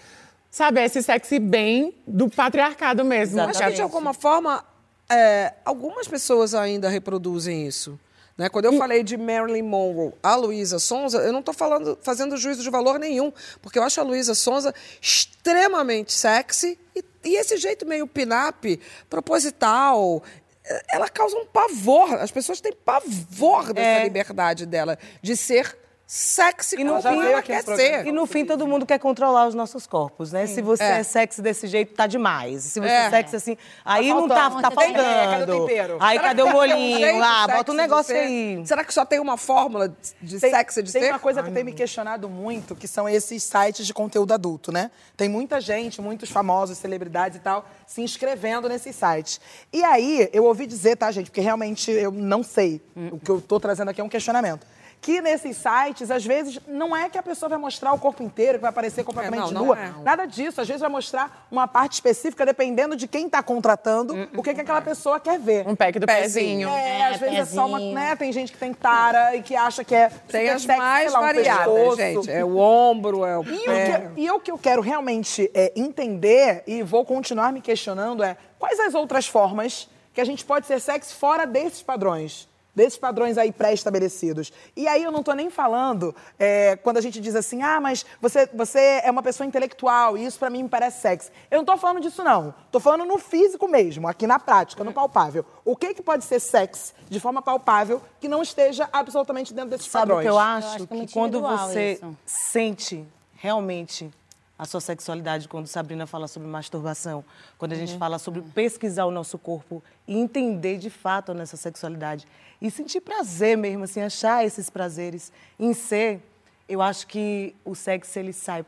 [SPEAKER 5] Sabe, é esse sexy bem do patriarcado mesmo.
[SPEAKER 4] Acho que, de alguma forma, é, algumas pessoas ainda reproduzem isso. Né? Quando eu falei de Marilyn Monroe, a Luísa Sonza, eu não estou fazendo juízo de valor nenhum, porque eu acho a Luísa Sonza extremamente sexy e, e esse jeito meio pin-up, proposital, eh, ela causa um pavor. As pessoas têm pavor dessa
[SPEAKER 3] É.
[SPEAKER 4] liberdade dela de ser sexy
[SPEAKER 3] E no,
[SPEAKER 4] como
[SPEAKER 3] fim,
[SPEAKER 4] ela quer ser.
[SPEAKER 3] e no fim, todo mundo quer controlar os nossos corpos, né? Se você
[SPEAKER 4] É.
[SPEAKER 3] é. sexy desse jeito, tá demais. Se você
[SPEAKER 4] É.
[SPEAKER 3] é, sexy assim, aí não tá,
[SPEAKER 1] faltando.
[SPEAKER 3] tá
[SPEAKER 1] Tem ideia, cadê o
[SPEAKER 3] faltando.
[SPEAKER 1] tempero?
[SPEAKER 3] Aí
[SPEAKER 4] Será
[SPEAKER 3] cadê o
[SPEAKER 4] tem um
[SPEAKER 3] molinho?
[SPEAKER 4] jeito
[SPEAKER 3] Ah, bota um negócio aí.
[SPEAKER 4] Será que só tem uma fórmula de
[SPEAKER 1] Tem,
[SPEAKER 4] sexy de
[SPEAKER 1] tem
[SPEAKER 4] ser?
[SPEAKER 1] uma coisa que tem me questionado muito, que são esses sites de conteúdo adulto, né? Tem muita gente, muitos famosos, celebridades e tal, se inscrevendo nesses sites. E aí, eu ouvi dizer, tá, gente? Porque realmente eu não sei. O que eu tô trazendo aqui é um questionamento. Que nesses sites, às vezes, não é que a pessoa vai mostrar o corpo inteiro, que vai aparecer completamente
[SPEAKER 4] É, não, não
[SPEAKER 1] nua.
[SPEAKER 4] é.
[SPEAKER 1] Nada disso. Às vezes vai mostrar uma parte específica, dependendo de quem tá contratando, o que, que aquela pessoa quer ver.
[SPEAKER 5] Um pack do pezinho.
[SPEAKER 1] É,
[SPEAKER 2] É,
[SPEAKER 1] às vezes é só uma.
[SPEAKER 2] pezinho.
[SPEAKER 1] Né? Tem gente que tem tara e que acha que é.
[SPEAKER 4] Tem as
[SPEAKER 1] sexy,
[SPEAKER 4] mais
[SPEAKER 1] lá, um
[SPEAKER 4] variadas,
[SPEAKER 1] pescoço.
[SPEAKER 4] gente. É o ombro, é o
[SPEAKER 1] E,
[SPEAKER 4] pé.
[SPEAKER 1] o que, e o que eu quero realmente é, entender, e vou continuar me questionando, é quais as outras formas que a gente pode ser sexy fora desses padrões? Desses padrões aí pré-estabelecidos. E aí eu não tô nem falando é, quando a gente diz assim, ah, mas você, você é uma pessoa intelectual e isso pra mim me parece sexy. Eu não tô falando disso, não. Tô falando no físico mesmo, aqui na prática, no palpável. O que, que pode ser sexy de forma palpável que não esteja absolutamente dentro desses
[SPEAKER 3] Sabe o
[SPEAKER 1] padrões?
[SPEAKER 3] que eu acho?
[SPEAKER 2] acho que é
[SPEAKER 3] que quando você
[SPEAKER 2] isso.
[SPEAKER 3] sente realmente a sua sexualidade, quando Sabrina fala sobre masturbação, quando a gente fala sobre pesquisar o nosso corpo e entender de fato a nossa sexualidade e sentir prazer mesmo, assim, achar esses prazeres em ser, eu acho que o sexo ele sai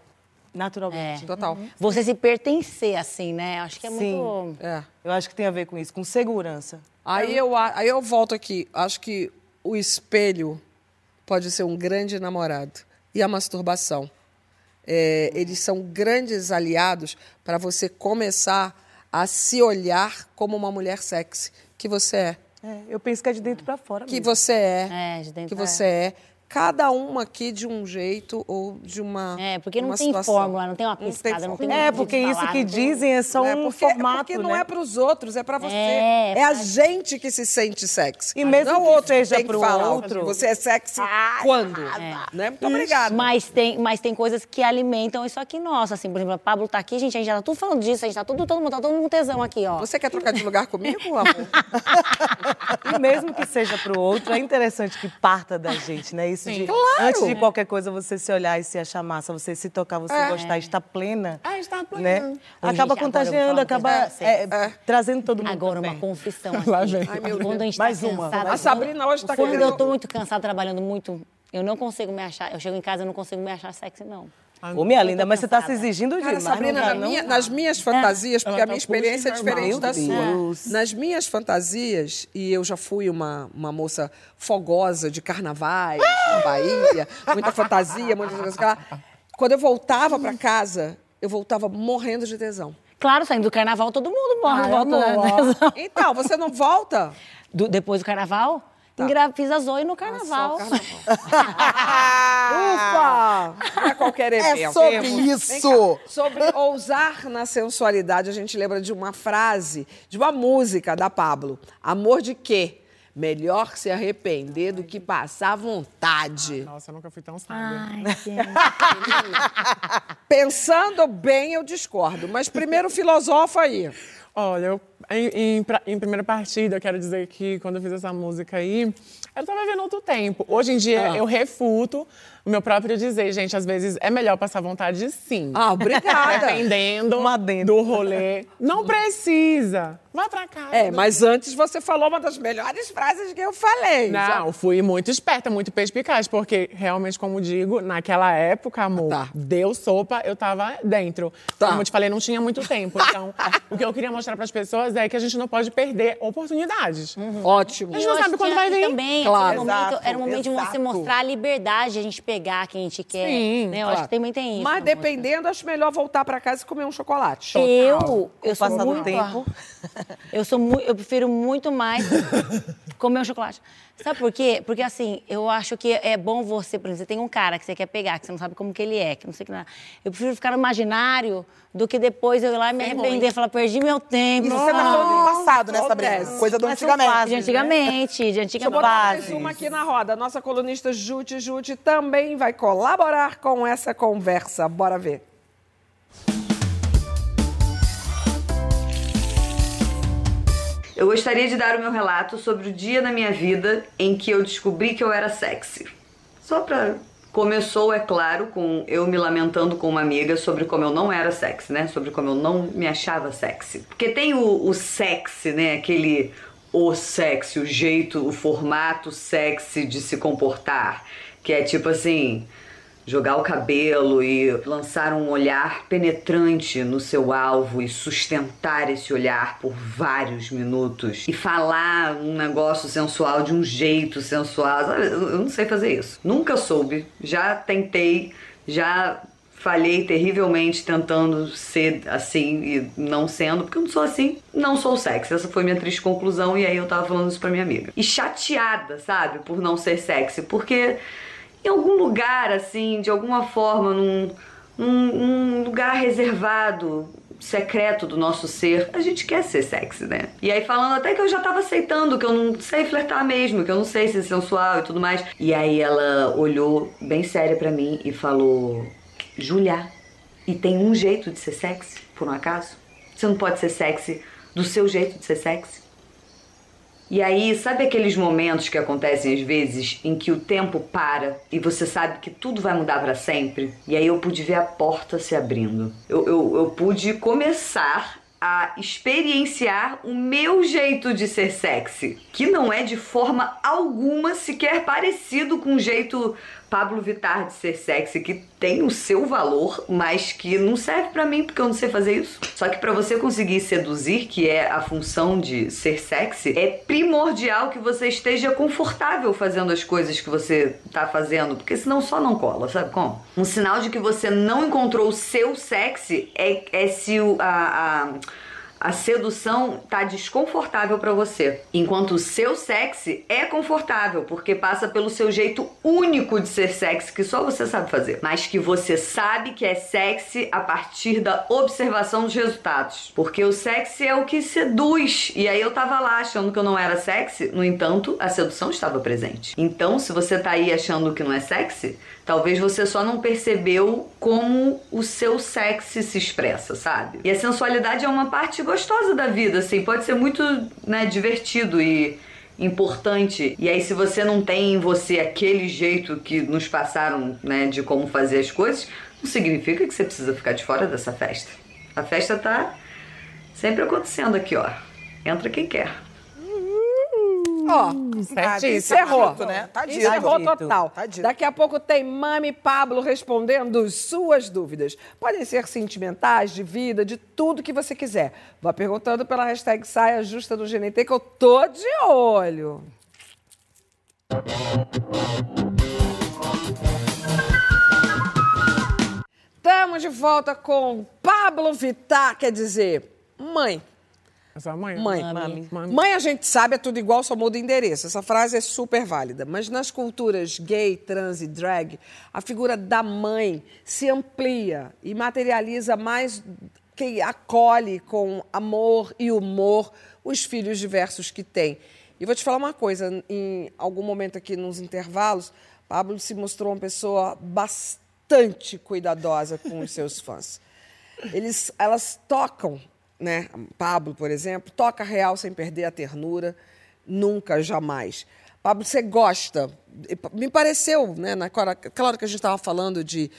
[SPEAKER 3] naturalmente.
[SPEAKER 4] Total.
[SPEAKER 2] Você se pertencer, assim, né? Acho que é
[SPEAKER 3] Sim.
[SPEAKER 2] muito.
[SPEAKER 4] É.
[SPEAKER 3] Eu acho que tem a ver com isso, com segurança.
[SPEAKER 4] Aí eu, aí eu volto aqui. Acho que o espelho pode ser um grande namorado. E a masturbação. É, eles são grandes aliados para você começar a se olhar como uma mulher sexy que você é.
[SPEAKER 3] É, eu penso que é de dentro para fora
[SPEAKER 4] Que
[SPEAKER 3] mesmo.
[SPEAKER 4] você é.
[SPEAKER 2] É, de dentro
[SPEAKER 4] que
[SPEAKER 2] pra-
[SPEAKER 4] você é. Cada uma aqui de um jeito ou de uma.
[SPEAKER 2] É, porque não tem
[SPEAKER 4] situação.
[SPEAKER 2] fórmula, não tem uma
[SPEAKER 4] Não tem
[SPEAKER 2] piscada, não tem.
[SPEAKER 3] É, porque isso
[SPEAKER 2] falar,
[SPEAKER 3] que
[SPEAKER 2] não tem-
[SPEAKER 3] dizem é só
[SPEAKER 4] É,
[SPEAKER 3] um
[SPEAKER 4] porque,
[SPEAKER 3] formato,
[SPEAKER 4] porque não
[SPEAKER 3] né?
[SPEAKER 4] é para os outros, é para você.
[SPEAKER 2] É,
[SPEAKER 4] É, a gente que se sente sexy.
[SPEAKER 3] E mesmo
[SPEAKER 4] não
[SPEAKER 3] que
[SPEAKER 4] o outro
[SPEAKER 3] seja
[SPEAKER 4] que
[SPEAKER 3] pro
[SPEAKER 4] falar,
[SPEAKER 3] outro-
[SPEAKER 4] Você é sexy quando? Né? Muito obrigada.
[SPEAKER 2] Mas tem, mas tem coisas que alimentam isso aqui nossa. Assim, por exemplo, a Pablo tá aqui, gente, a gente já tá tudo falando disso, a gente tá tudo, todo mundo, tá todo mundo tesão aqui, ó.
[SPEAKER 4] Você quer trocar de lugar comigo, amor? *laughs*
[SPEAKER 3] E mesmo que seja pro outro, é interessante que parta da gente, né? Isso de
[SPEAKER 4] Claro.
[SPEAKER 3] antes de qualquer coisa você se olhar e se achar massa, você se tocar, você
[SPEAKER 4] É.
[SPEAKER 3] gostar, estar plena.
[SPEAKER 5] Ah, está plena.
[SPEAKER 3] Né? Acaba
[SPEAKER 2] gente,
[SPEAKER 3] contagiando, acaba é,
[SPEAKER 4] vocês.
[SPEAKER 3] trazendo todo mundo.
[SPEAKER 2] Agora, uma confissão *laughs* aqui.
[SPEAKER 5] Lá vem.
[SPEAKER 4] Ai, meu
[SPEAKER 2] Quando a gente
[SPEAKER 1] Mais
[SPEAKER 2] tá
[SPEAKER 1] uma.
[SPEAKER 2] cansada,
[SPEAKER 4] A Sabrina hoje tá
[SPEAKER 2] Quando
[SPEAKER 4] querendo-
[SPEAKER 2] eu tô muito cansada, trabalhando muito, eu não consigo me achar. Eu chego em casa, eu não consigo me achar sexy, não.
[SPEAKER 3] Ô, minha linda, mas você tá se exigindo
[SPEAKER 4] Cara,
[SPEAKER 3] demais.
[SPEAKER 4] Sabrina,
[SPEAKER 3] não tá,
[SPEAKER 4] na
[SPEAKER 3] não?
[SPEAKER 4] minha- nas minhas fantasias, porque
[SPEAKER 5] Ela
[SPEAKER 4] a minha
[SPEAKER 5] tá
[SPEAKER 4] experiência é diferente
[SPEAKER 3] meu
[SPEAKER 4] da sua. Nas minhas fantasias, e eu já fui uma, uma moça fogosa de carnavais, na Bahia, muita fantasia, muita coisa lá. Quando eu voltava pra casa, eu voltava morrendo de tesão.
[SPEAKER 2] Claro, saindo do carnaval, todo mundo morre.
[SPEAKER 1] Ai,
[SPEAKER 2] volta, né?
[SPEAKER 4] Então, você não volta?
[SPEAKER 2] Do- depois do carnaval, engra- fiz a Zoe no carnaval.
[SPEAKER 4] Só o Ufa! Não é qualquer evento.
[SPEAKER 1] É sobre isso!
[SPEAKER 4] Sobre ousar na sensualidade, a gente lembra de uma frase, de uma música da Pablo. Amor de quê? Melhor se arrepender do que passar vontade.
[SPEAKER 5] Nossa, eu nunca fui tão sábia.
[SPEAKER 2] Ai, *laughs* gente.
[SPEAKER 4] Pensando bem, eu discordo. Mas primeiro filosofa aí.
[SPEAKER 5] Olha, eu, em, em, em primeira partida, eu quero dizer que quando eu fiz essa música aí, eu tava vivendo outro tempo. Hoje em dia,
[SPEAKER 4] Ah.
[SPEAKER 5] eu refuto o meu próprio dizer, gente, às vezes é melhor passar vontade sim.
[SPEAKER 4] Ah, obrigada.
[SPEAKER 5] Dependendo
[SPEAKER 3] adendo.
[SPEAKER 5] do rolê. Não precisa. Vai pra casa.
[SPEAKER 4] É, mas antes você falou uma das melhores frases que eu falei.
[SPEAKER 5] Não, fui muito esperta, muito perspicaz, porque realmente, como digo, naquela época, amor,
[SPEAKER 4] Tá.
[SPEAKER 5] deu sopa, eu tava dentro.
[SPEAKER 4] Tá.
[SPEAKER 5] Como eu te falei, não tinha muito tempo. Então, *laughs* o que eu queria mostrar pras pessoas é que a gente não pode perder oportunidades.
[SPEAKER 4] Ótimo.
[SPEAKER 5] A gente não sabe quando vai
[SPEAKER 2] aqui
[SPEAKER 5] vir.
[SPEAKER 2] Também,
[SPEAKER 4] Claro.
[SPEAKER 2] aquele momento,
[SPEAKER 1] Exato,
[SPEAKER 2] era o momento de você
[SPEAKER 1] exato.
[SPEAKER 2] mostrar a liberdade, a gente pegar quem a gente quer.
[SPEAKER 5] Sim,
[SPEAKER 2] né? Eu
[SPEAKER 4] Claro.
[SPEAKER 2] acho que também tem isso.
[SPEAKER 4] Mas dependendo, acho melhor voltar pra casa e comer um chocolate.
[SPEAKER 2] Eu, eu sou muito,
[SPEAKER 3] tempo. *laughs*
[SPEAKER 2] Eu sou mu- eu prefiro muito mais *laughs* comer um chocolate. Sabe por quê? Porque assim, eu acho que é bom você, por exemplo, você tem um cara que você quer pegar, que você não sabe como que ele é, que não sei o que nada. Eu prefiro ficar no imaginário do que depois eu ir lá e me arrepender e falar, perdi meu tempo.
[SPEAKER 1] Isso você tá falando do passado, né, Sabrina? Coisa do antigamente.
[SPEAKER 3] fases,
[SPEAKER 2] De antigamente, de
[SPEAKER 4] Deixa eu
[SPEAKER 2] antigamente.
[SPEAKER 4] botar mais uma aqui na roda. Nossa colunista Jute Jute também vai colaborar com essa conversa. Bora ver.
[SPEAKER 11] Eu gostaria de dar o meu relato sobre o dia da minha vida em que eu descobri que eu era sexy. Só pra Começou, é claro, com eu me lamentando com uma amiga sobre como eu não era sexy, né? Sobre como eu não me achava sexy. Porque tem o, o sexy, né? Aquele o sexy, o jeito, o formato sexy de se comportar. Que é tipo assim, jogar o cabelo e lançar um olhar penetrante no seu alvo e sustentar esse olhar por vários minutos e falar um negócio sensual de um jeito sensual. Sabe? Eu não sei fazer isso. Nunca soube. Já tentei, já falhei terrivelmente tentando ser assim e não sendo, porque eu não sou assim, não sou sexy. Essa foi minha triste conclusão e aí eu tava falando isso pra minha amiga. E chateada, sabe, por não ser sexy, porque em algum lugar, assim, de alguma forma, num, num, num lugar reservado, secreto do nosso ser, a gente quer ser sexy, né? E aí falando até que eu já tava aceitando, que eu não sei flertar mesmo, que eu não sei ser sensual e tudo mais. E aí ela olhou bem séria para mim e falou: Julia, e tem um jeito de ser sexy, por um acaso? Você não pode ser sexy do seu jeito de ser sexy? E aí, sabe aqueles momentos que acontecem às vezes em que o tempo para e você sabe que tudo vai mudar para sempre? E aí eu pude ver a porta se abrindo. Eu, eu, eu pude começar a experienciar o meu jeito de ser sexy, que não é de forma alguma sequer parecido com o jeito Pablo Vittar de ser sexy, que tem o seu valor, mas que não serve para mim porque eu não sei fazer isso. Só que para você conseguir seduzir, que é a função de ser sexy, é primordial que você esteja confortável fazendo as coisas que você tá fazendo, porque senão só não cola, sabe como? Um sinal de que você não encontrou o seu sexy é, é se o, a, a a sedução tá desconfortável para você, enquanto o seu sexy é confortável, porque passa pelo seu jeito único de ser sexy que só você sabe fazer, mas que você sabe que é sexy a partir da observação dos resultados. Porque o sexy é o que seduz. E aí eu tava lá achando que eu não era sexy, no entanto, a sedução estava presente. Então, se você tá aí achando que não é sexy, Talvez você só não percebeu como o seu sexy se expressa, sabe? E a sensualidade é uma parte gostosa da vida, assim, pode ser muito, né, divertido e importante. E aí, se você não tem em você aquele jeito que nos passaram, né, de como fazer as coisas, não significa que você precisa ficar de fora dessa festa. A festa tá sempre acontecendo aqui, ó. Entra quem quer.
[SPEAKER 4] Ó,
[SPEAKER 1] Certíssimo.
[SPEAKER 4] encerrou.
[SPEAKER 1] Tá né? Tá dito.
[SPEAKER 4] Encerrou
[SPEAKER 1] Tá
[SPEAKER 4] total.
[SPEAKER 1] Tá dito.
[SPEAKER 4] Daqui a pouco tem Mami Pablo respondendo suas dúvidas. Podem ser sentimentais, de vida, de tudo que você quiser. Vá perguntando pela hashtag Saia Justa do GNT que eu tô de olho. Estamos de volta com Pablo Vittar, quer dizer, mãe.
[SPEAKER 5] Essa mãe.
[SPEAKER 4] Mãe.
[SPEAKER 5] Mami. Mami.
[SPEAKER 4] Mãe, a gente sabe, é tudo igual, só muda o endereço. Essa frase é super válida. Mas nas culturas gay, trans e drag, a figura da mãe se amplia e materializa mais que acolhe com amor e humor os filhos diversos que tem. E vou te falar uma coisa, em algum momento aqui nos intervalos, Pablo se mostrou uma pessoa bastante cuidadosa com os seus fãs. Eles, elas tocam, né? Pablo, por exemplo, toca real sem perder a ternura, nunca, jamais. Pablo, você gosta? Me pareceu, né? Aquela hora que a gente estava falando de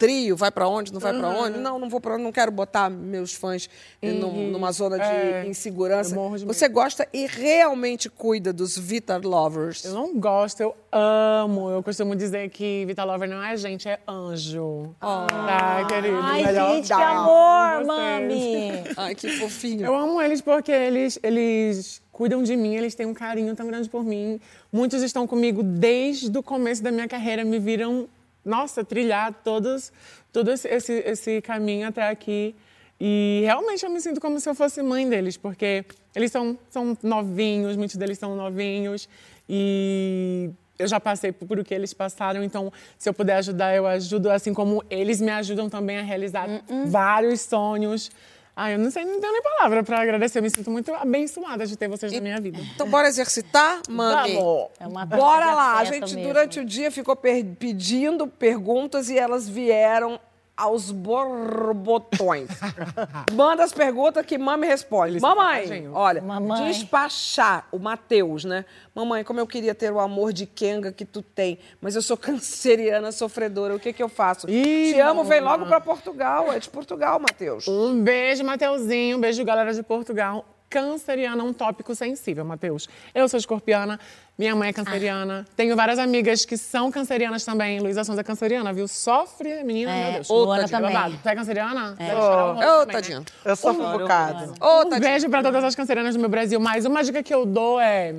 [SPEAKER 4] trio, vai para onde, não vai para
[SPEAKER 5] Uhum.
[SPEAKER 4] onde? Não, não vou para onde, não quero botar meus fãs num-
[SPEAKER 5] Uhum.
[SPEAKER 4] numa zona de
[SPEAKER 5] É,
[SPEAKER 4] insegurança.
[SPEAKER 5] de medo.
[SPEAKER 4] Você gosta e realmente cuida dos Vitar Lovers?
[SPEAKER 5] Eu não gosto, eu amo. Eu costumo dizer que Vita Lover não é gente, é anjo. Tá, querido?
[SPEAKER 2] Ai,
[SPEAKER 5] Melhor
[SPEAKER 2] gente, que amor, mami.
[SPEAKER 4] Ai, que fofinho.
[SPEAKER 5] Eu amo eles porque eles, eles cuidam de mim, eles têm um carinho tão grande por mim. Muitos estão comigo desde o começo da minha carreira, me viram, nossa, trilhar todos, todo esse, esse, esse caminho até aqui. E realmente eu me sinto como se eu fosse mãe deles, porque eles são, são novinhos, muitos deles são novinhos. E eu já passei por, por o que eles passaram, então se eu puder ajudar, eu ajudo, assim como eles me ajudam também a realizar vários sonhos. Ah, eu não sei, não tenho nem palavra para agradecer. Eu me sinto muito abençoada de ter vocês na minha vida.
[SPEAKER 4] Então, bora exercitar, mami?
[SPEAKER 5] Vamos.
[SPEAKER 2] É uma
[SPEAKER 4] Bora lá. A gente,
[SPEAKER 2] mesmo.
[SPEAKER 4] durante o dia, ficou per- pedindo perguntas e elas vieram aos borbotões. Manda as perguntas que mãe responde. Mamãe, olha,
[SPEAKER 2] Mamãe.
[SPEAKER 4] despachar o Matheus, né? Mamãe, como eu queria ter o amor de Kenga que tu tem, mas eu sou canceriana sofredora, o que que eu faço?
[SPEAKER 5] Ih,
[SPEAKER 4] Te amo, vem logo pra Portugal, é de Portugal, Matheus.
[SPEAKER 5] Um beijo, Mateuzinho. Um beijo, galera de Portugal. Canceriana é um tópico sensível, Matheus. Eu sou escorpiana, minha mãe é canceriana. Tenho várias amigas que são cancerianas também. Luísa Sonza é canceriana, viu? Sofre, menina,
[SPEAKER 2] É,
[SPEAKER 5] meu Deus.
[SPEAKER 2] Luana
[SPEAKER 5] Tadinha,
[SPEAKER 2] também.
[SPEAKER 5] babado. Tu é canceriana?
[SPEAKER 2] É.
[SPEAKER 4] Ô,
[SPEAKER 5] também, né?
[SPEAKER 4] tadinha.
[SPEAKER 1] Eu sofro um bocado.
[SPEAKER 4] Ô,
[SPEAKER 5] Um beijo pra todas as cancerianas do meu Brasil. Mas uma dica que eu dou é...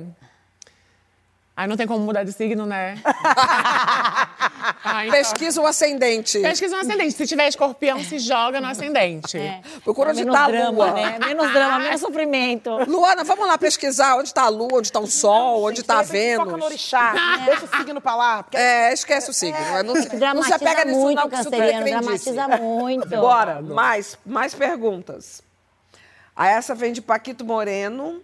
[SPEAKER 5] Ai, não tem como mudar de signo, né? *laughs* Ai, então-
[SPEAKER 4] Pesquisa o ascendente.
[SPEAKER 5] Pesquisa no ascendente. Se tiver escorpião, se joga no ascendente.
[SPEAKER 4] Procura onde
[SPEAKER 2] Menos
[SPEAKER 4] tá a
[SPEAKER 2] drama,
[SPEAKER 4] lua.
[SPEAKER 2] né? Menos drama, menos *laughs* sofrimento.
[SPEAKER 4] Luana, vamos lá pesquisar onde tá a lua, onde tá o sol, onde tá a
[SPEAKER 1] Foca no
[SPEAKER 4] Vênus.
[SPEAKER 1] orixá, deixa o signo pra lá. porque-
[SPEAKER 4] É, esquece o signo. Não, se- não se apega nisso
[SPEAKER 2] muito
[SPEAKER 4] não,
[SPEAKER 2] o
[SPEAKER 4] que é
[SPEAKER 2] canceriano, dramatiza muito.
[SPEAKER 4] Bora, mais, mais perguntas. A essa vem de Paquito Moreno.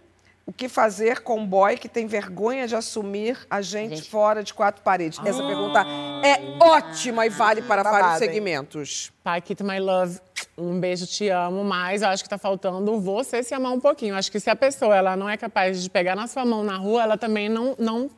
[SPEAKER 4] O que fazer com um boy que tem vergonha de assumir a gente, fora de quatro paredes? Essa pergunta é ótima e vale para
[SPEAKER 1] Babado,
[SPEAKER 4] vários segmentos.
[SPEAKER 5] Paquito, my love, um beijo, te amo, mas eu acho que tá faltando você se amar um pouquinho. Acho que se a pessoa ela não é capaz de pegar na sua mão na rua, ela também não, não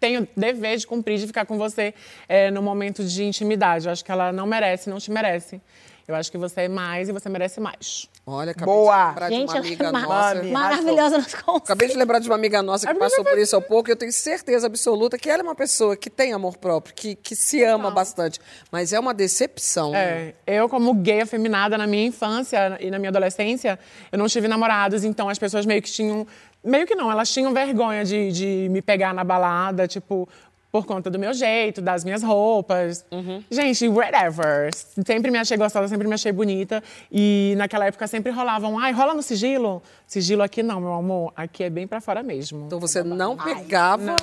[SPEAKER 5] tem o dever de cumprir, de ficar com você é, no momento de intimidade. Eu acho que ela não merece, não te merece. Eu acho que você é mais e você merece mais.
[SPEAKER 4] Olha, acabei
[SPEAKER 1] Boa.
[SPEAKER 4] de lembrar de
[SPEAKER 2] Gente,
[SPEAKER 4] uma
[SPEAKER 2] ela
[SPEAKER 4] amiga
[SPEAKER 2] é mar-
[SPEAKER 4] nossa.
[SPEAKER 1] Mami.
[SPEAKER 2] maravilhosa nos conselhos.
[SPEAKER 4] Acabei de lembrar de uma amiga nossa que passou por isso há pouco e eu tenho certeza absoluta que ela é uma pessoa que tem amor próprio, que, que se ama bastante. Mas é uma decepção.
[SPEAKER 5] É, eu, como gay afeminada na minha infância e na minha adolescência, eu não tive namorados, então as pessoas meio que tinham. Meio que não, elas tinham vergonha de, de me pegar na balada, tipo, por conta do meu jeito, das minhas roupas. Gente, whatever. Sempre me achei gostosa, sempre me achei bonita. E naquela época sempre rolavam, ai, rola no sigilo? Sigilo aqui não, meu amor. Aqui é bem pra fora mesmo.
[SPEAKER 4] Então você não pegava,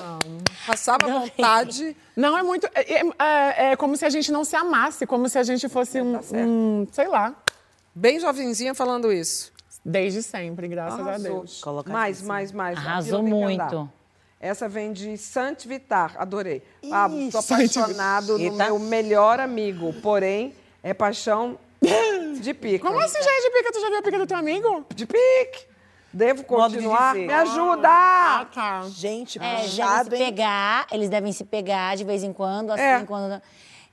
[SPEAKER 4] passava vontade.
[SPEAKER 5] Não, é muito. É, é- é como se a gente não se amasse, como se a gente fosse um, um- sei lá.
[SPEAKER 4] Bem jovenzinha falando isso.
[SPEAKER 5] Desde sempre, graças a
[SPEAKER 4] Arrasou.
[SPEAKER 5] Deus.
[SPEAKER 4] Mais, mais, mais. A
[SPEAKER 2] Arrasou muito.
[SPEAKER 4] Essa vem de Sant Vitar, adorei. Pablo, sou
[SPEAKER 5] Sant
[SPEAKER 4] apaixonado no meu melhor amigo, porém é paixão *laughs* de pica.
[SPEAKER 5] Como assim já é de pica? Tu já viu a pica do teu amigo?
[SPEAKER 4] De pique. Devo
[SPEAKER 3] de
[SPEAKER 4] continuar?
[SPEAKER 3] dizer.
[SPEAKER 4] Me ajuda!
[SPEAKER 5] Ah, tá.
[SPEAKER 1] Gente,
[SPEAKER 2] É, eles devem se
[SPEAKER 1] puxado,
[SPEAKER 2] pegar, eles devem se pegar de vez em quando, assim,
[SPEAKER 4] É.
[SPEAKER 2] quando.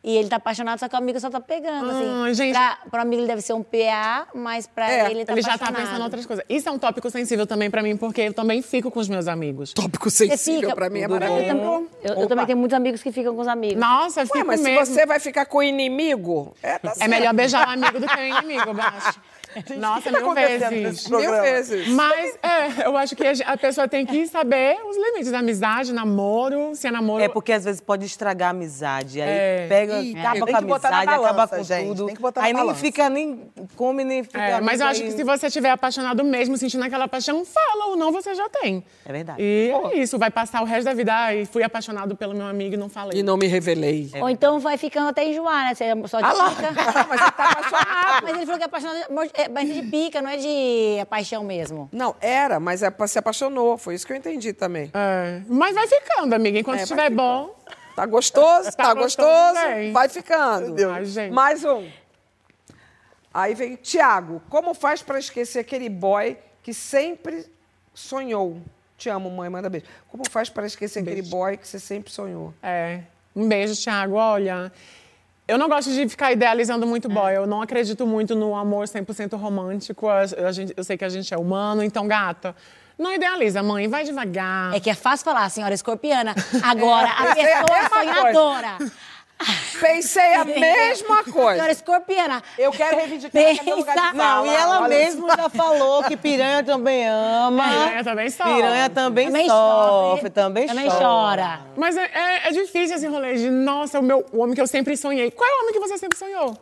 [SPEAKER 2] E ele tá apaixonado, só que o amigo só tá pegando, assim.
[SPEAKER 5] Ah, gente.
[SPEAKER 2] Pra, pro amigo ele deve ser um PA, mas pra
[SPEAKER 4] É,
[SPEAKER 2] ele tá
[SPEAKER 5] Ele já tá pensando em outras coisas. Isso é um tópico sensível também pra mim, porque eu também fico com os meus amigos.
[SPEAKER 4] Tópico sensível
[SPEAKER 2] fica-
[SPEAKER 4] pra mim é
[SPEAKER 2] Eu,
[SPEAKER 4] maravilhoso.
[SPEAKER 2] também, eu- eu também tenho muitos amigos que ficam com os amigos.
[SPEAKER 5] Nossa, eu fico
[SPEAKER 4] Ué, mas
[SPEAKER 5] mesmo.
[SPEAKER 4] se você vai ficar com o inimigo, é, tá
[SPEAKER 5] É melhor beijar o amigo do que o inimigo, *laughs* baixo. Nossa,
[SPEAKER 1] que tá
[SPEAKER 5] mil vezes.
[SPEAKER 4] Mil vezes.
[SPEAKER 5] Mas, é, eu acho que a, pessoa tem que saber os limites da amizade, namoro, se é namoro...
[SPEAKER 3] É porque às vezes pode estragar a amizade. Aí
[SPEAKER 5] É.
[SPEAKER 3] pega,
[SPEAKER 1] Ih,
[SPEAKER 3] acaba com a
[SPEAKER 1] que
[SPEAKER 3] amizade, acaba
[SPEAKER 1] balança,
[SPEAKER 3] com
[SPEAKER 1] gente,
[SPEAKER 3] tudo.
[SPEAKER 1] tem que botar
[SPEAKER 3] aí nem
[SPEAKER 1] balança.
[SPEAKER 3] fica, nem come, nem fica.
[SPEAKER 5] É, mas eu acho que
[SPEAKER 3] aí-
[SPEAKER 5] se você estiver apaixonado mesmo, sentindo aquela paixão, fala ou não, você já tem.
[SPEAKER 3] É verdade.
[SPEAKER 5] E é isso, vai passar o resto da vida. Ai, fui apaixonado pelo meu amigo e não falei.
[SPEAKER 4] E não me revelei.
[SPEAKER 2] Ou então vai ficando até enjoar, né? Você só de
[SPEAKER 4] Ah. *laughs* Mas você tá apaixonado.
[SPEAKER 2] Mas ele falou que é apaixonado, é, mas de pica, não é de paixão mesmo.
[SPEAKER 4] Não, era, mas é, se apaixonou. Foi isso que eu entendi também.
[SPEAKER 5] É, mas vai ficando, amiga. Enquanto
[SPEAKER 4] É,
[SPEAKER 5] estiver
[SPEAKER 4] ficando.
[SPEAKER 5] bom.
[SPEAKER 4] Tá gostoso? *laughs* Tá,
[SPEAKER 5] Tá
[SPEAKER 4] gostoso?
[SPEAKER 5] gostoso.
[SPEAKER 4] Vai ficando.
[SPEAKER 5] Ai, gente.
[SPEAKER 4] Mais um. Aí vem Tiago. Como faz pra esquecer aquele boy que sempre sonhou? Te amo, mãe, manda beijo. Como faz pra esquecer aquele boy que você sempre sonhou?
[SPEAKER 5] É. Um beijo, Thiago. Olha, eu não gosto de ficar idealizando muito boy. Eu não acredito muito no amor 100% romântico. A, gente, eu sei que a gente é humano, então, gata, não idealiza, mãe. Vai devagar.
[SPEAKER 2] É que é fácil falar, senhora escorpiana. Agora, *laughs* a pessoa
[SPEAKER 4] coisa.
[SPEAKER 2] sonhadora.
[SPEAKER 4] Pensei a *laughs* mesma coisa.
[SPEAKER 2] Senhora escorpiana.
[SPEAKER 1] Eu quero reivindicar que é meu lugar de
[SPEAKER 2] Pensa-
[SPEAKER 1] fala.
[SPEAKER 3] Não, e ela mesma já falou que piranha também ama.
[SPEAKER 5] Piranha também sofre.
[SPEAKER 3] Piranha também,
[SPEAKER 2] Também
[SPEAKER 3] sofre,
[SPEAKER 2] sofre.
[SPEAKER 3] também,
[SPEAKER 2] Também
[SPEAKER 3] chora.
[SPEAKER 2] chora.
[SPEAKER 5] Mas é, é- é difícil esse rolê de, nossa, o, meu, o homem que eu sempre sonhei. Qual é o homem que você sempre sonhou?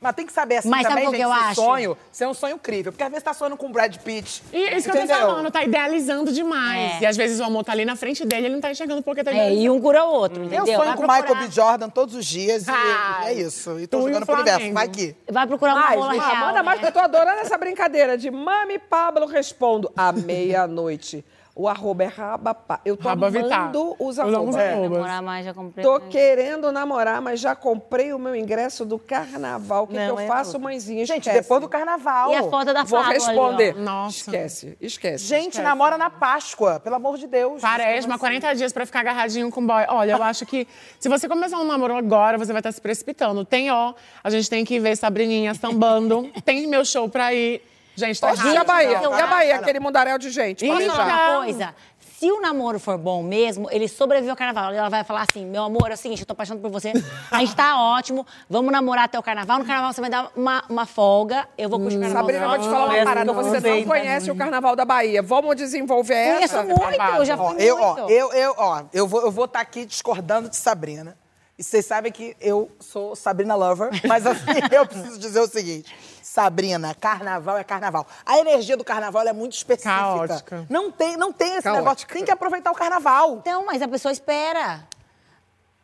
[SPEAKER 1] Mas tem que saber assim
[SPEAKER 2] Mas sabe
[SPEAKER 1] também,
[SPEAKER 2] o que
[SPEAKER 1] gente,
[SPEAKER 2] eu
[SPEAKER 1] se
[SPEAKER 2] acho?
[SPEAKER 1] sonho, se é um sonho crível. Porque às vezes tá sonhando com o Brad Pitt.
[SPEAKER 5] E é isso que eu tô
[SPEAKER 1] entendeu?
[SPEAKER 5] falando, tá idealizando demais.
[SPEAKER 2] É.
[SPEAKER 5] E às vezes o amor tá ali na frente dele, ele não tá enxergando porque tá
[SPEAKER 2] É,
[SPEAKER 5] idealizando.
[SPEAKER 2] e um cura o outro,
[SPEAKER 1] Eu
[SPEAKER 2] entendeu?
[SPEAKER 1] sonho
[SPEAKER 2] Vai
[SPEAKER 1] com o Michael B. Jordan todos os dias e
[SPEAKER 5] Ah,
[SPEAKER 1] é isso. E tô
[SPEAKER 5] e
[SPEAKER 1] jogando pro universo. Vai que.
[SPEAKER 2] Vai procurar uma
[SPEAKER 4] Mais,
[SPEAKER 2] rola
[SPEAKER 4] ah,
[SPEAKER 2] real,
[SPEAKER 4] manda mais,
[SPEAKER 2] né?
[SPEAKER 4] eu tô adorando essa brincadeira de Mami Pablo respondo à meia-noite. O arroba é rabapá. Eu tô
[SPEAKER 5] Raba
[SPEAKER 4] amando os arrobas.
[SPEAKER 2] É, namorar mais, já comprei.
[SPEAKER 4] Tô querendo namorar, mas já comprei o meu ingresso do carnaval. O que, que
[SPEAKER 3] Não,
[SPEAKER 4] eu
[SPEAKER 3] é
[SPEAKER 4] faço,
[SPEAKER 3] outra.
[SPEAKER 4] mãezinha?
[SPEAKER 1] Gente,
[SPEAKER 4] Esquece.
[SPEAKER 1] depois do carnaval.
[SPEAKER 2] E a foto da
[SPEAKER 4] Vou
[SPEAKER 2] Fábio ali,
[SPEAKER 4] responder.
[SPEAKER 5] Nossa.
[SPEAKER 4] Esquece, esquece.
[SPEAKER 1] Gente, namora na Páscoa, pelo amor de Deus.
[SPEAKER 5] Quaresma, 40 dias pra ficar agarradinho com o boy. Olha, eu acho que se você começar um namoro agora, você vai estar se precipitando. Tem, ó, a gente tem que ver Sabrininha sambando. tem meu show pra ir. Gente, tá
[SPEAKER 4] Oxe, e a Bahia?
[SPEAKER 2] eu
[SPEAKER 4] E a Bahia,
[SPEAKER 2] acho-
[SPEAKER 4] aquele mundaréu de gente?
[SPEAKER 2] Posso falar
[SPEAKER 5] Não.
[SPEAKER 2] uma coisa? Se o namoro for bom mesmo, ele sobreviveu ao carnaval. Ela vai falar assim: meu amor, é o seguinte, eu tô apaixonado por você. A gente tá ótimo, vamos namorar até o carnaval. No carnaval você vai dar uma, uma folga, eu vou curtir o carnaval.
[SPEAKER 4] Sabrina, eu vou te falar uma parada.
[SPEAKER 3] não
[SPEAKER 4] Você não
[SPEAKER 3] sei,
[SPEAKER 4] conhece o Carnaval da Bahia. Vamos desenvolver
[SPEAKER 2] Conheço
[SPEAKER 4] essa?
[SPEAKER 2] muito, eu já
[SPEAKER 1] Ó,
[SPEAKER 2] fui
[SPEAKER 1] eu,
[SPEAKER 2] muito.
[SPEAKER 1] ó, eu, eu, ó, eu vou eu vou estar aqui discordando de Sabrina. E vocês sabem que eu sou Sabrina Lover, mas assim, *laughs* eu preciso dizer o seguinte. Sabrina, carnaval é carnaval. A energia do carnaval é muito específica.
[SPEAKER 5] Caótica.
[SPEAKER 1] Não tem, não tem esse
[SPEAKER 4] Caótica.
[SPEAKER 1] negócio. Tem que aproveitar o carnaval.
[SPEAKER 2] Então, mas a pessoa espera.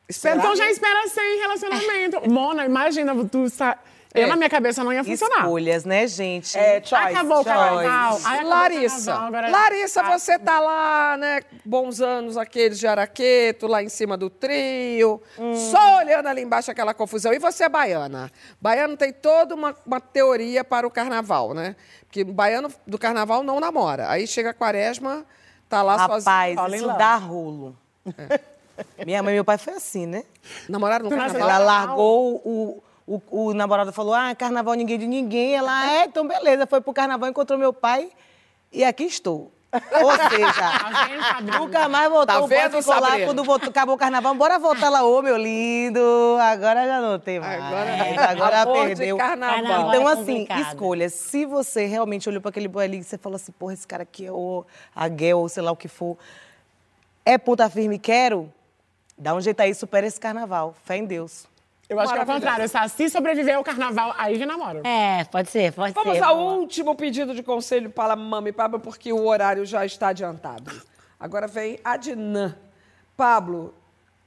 [SPEAKER 4] Espera.
[SPEAKER 5] Então já espera sem relacionamento. Mona, imagina, tu sa... Eu, na minha cabeça, não ia funcionar.
[SPEAKER 3] Escolhas, né, gente?
[SPEAKER 1] É, choice.
[SPEAKER 5] Acabou o carnaval.
[SPEAKER 4] Larissa,
[SPEAKER 5] carnaval, agora-
[SPEAKER 4] Larissa,
[SPEAKER 5] Ah,
[SPEAKER 4] você tá lá, né? Bons anos aqueles de Araqueto, lá em cima do trio, só olhando ali embaixo aquela confusão. E você é baiana. Baiano tem toda uma, uma teoria para o carnaval, né? Porque baiano do carnaval não namora. Aí chega a quaresma, tá lá
[SPEAKER 3] Rapaz,
[SPEAKER 4] sozinho.
[SPEAKER 3] isso dá rolo. Minha mãe e meu pai foi assim, né?
[SPEAKER 4] Namoraram no carnaval?
[SPEAKER 3] Ela largou o, o, o namorado falou: Ah, carnaval ninguém de ninguém. Ela, é, então beleza. Foi pro carnaval, encontrou meu pai e aqui estou. Ou *laughs* seja, nunca mais voltou.
[SPEAKER 4] Tá
[SPEAKER 3] o
[SPEAKER 4] vendo,
[SPEAKER 3] ficou lá quando voltou, acabou o carnaval. Bora voltar lá, ô meu lindo. Agora já não tem mais.
[SPEAKER 4] Agora-
[SPEAKER 3] Agora,
[SPEAKER 4] Amor de
[SPEAKER 3] perdeu.
[SPEAKER 4] carnaval.
[SPEAKER 2] Carnaval
[SPEAKER 3] Então,
[SPEAKER 2] é
[SPEAKER 3] assim, escolha. Se você realmente olhou para aquele boy ali e você falou assim, porra, esse cara aqui é o a Guel, ou sei lá o que for, é ponta firme, quero, dá um jeito aí, supera esse carnaval. Fé em Deus.
[SPEAKER 5] Eu acho que é o contrário. Se sobreviver ao carnaval, aí já namoro.
[SPEAKER 2] É, pode ser, pode
[SPEAKER 4] Vamos
[SPEAKER 2] ser.
[SPEAKER 4] ao
[SPEAKER 2] boa.
[SPEAKER 4] último pedido de conselho para a Mami Pablo, porque o horário já está adiantado. Agora vem Adnan. Pablo,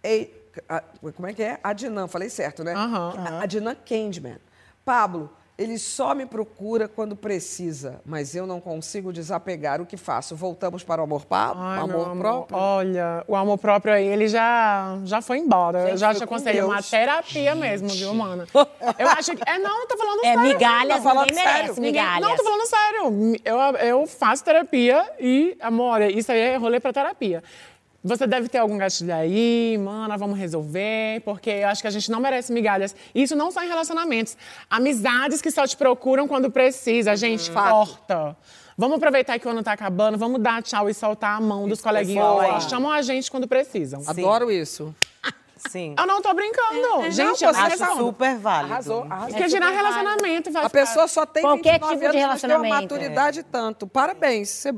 [SPEAKER 4] ei, a- como é que é? Adnan, falei certo, né? A- Adnan Candyman. Pablo, ele só me procura quando precisa, mas eu não consigo desapegar. O que faço? Voltamos para o amor, pa
[SPEAKER 5] Ai,
[SPEAKER 4] amor,
[SPEAKER 5] amor,
[SPEAKER 4] próprio?
[SPEAKER 5] Olha, o amor próprio aí, ele já, já foi embora.
[SPEAKER 1] Gente,
[SPEAKER 5] eu já te aconselho uma
[SPEAKER 1] Deus.
[SPEAKER 5] terapia mesmo, viu, mana? Eu acho que. É, não, eu tô falando *laughs*
[SPEAKER 2] É,
[SPEAKER 5] sério.
[SPEAKER 2] migalhas,
[SPEAKER 5] Tô falando
[SPEAKER 2] ninguém
[SPEAKER 5] sério.
[SPEAKER 2] merece
[SPEAKER 5] Ninguém-
[SPEAKER 2] migalhas.
[SPEAKER 5] Não, tô falando sério. Eu, eu faço terapia e, amor, isso aí é rolê pra terapia. Você deve ter algum gatilho aí, mana, vamos resolver, porque eu acho que a gente não merece migalhas. Isso não só em relacionamentos. Amizades que só te procuram quando precisa, gente, corta. Vamos aproveitar que o ano tá acabando, vamos dar tchau e soltar a mão dos coleguinhas.
[SPEAKER 3] boa.
[SPEAKER 5] Eles chamam a gente quando precisam.
[SPEAKER 4] Adoro isso.
[SPEAKER 3] Sim.
[SPEAKER 5] Eu não tô brincando. gente,
[SPEAKER 4] não,
[SPEAKER 5] eu
[SPEAKER 3] Acho
[SPEAKER 5] resolvo.
[SPEAKER 3] super válido.
[SPEAKER 1] Arrasou, arrasou.
[SPEAKER 5] Porque gerar relacionamento vai
[SPEAKER 4] A
[SPEAKER 5] ficar-
[SPEAKER 4] pessoa só tem
[SPEAKER 2] Qualquer
[SPEAKER 4] 29
[SPEAKER 2] tipo de
[SPEAKER 4] anos, mas tem uma
[SPEAKER 2] relacionamento.
[SPEAKER 4] maturidade tanto. Parabéns, você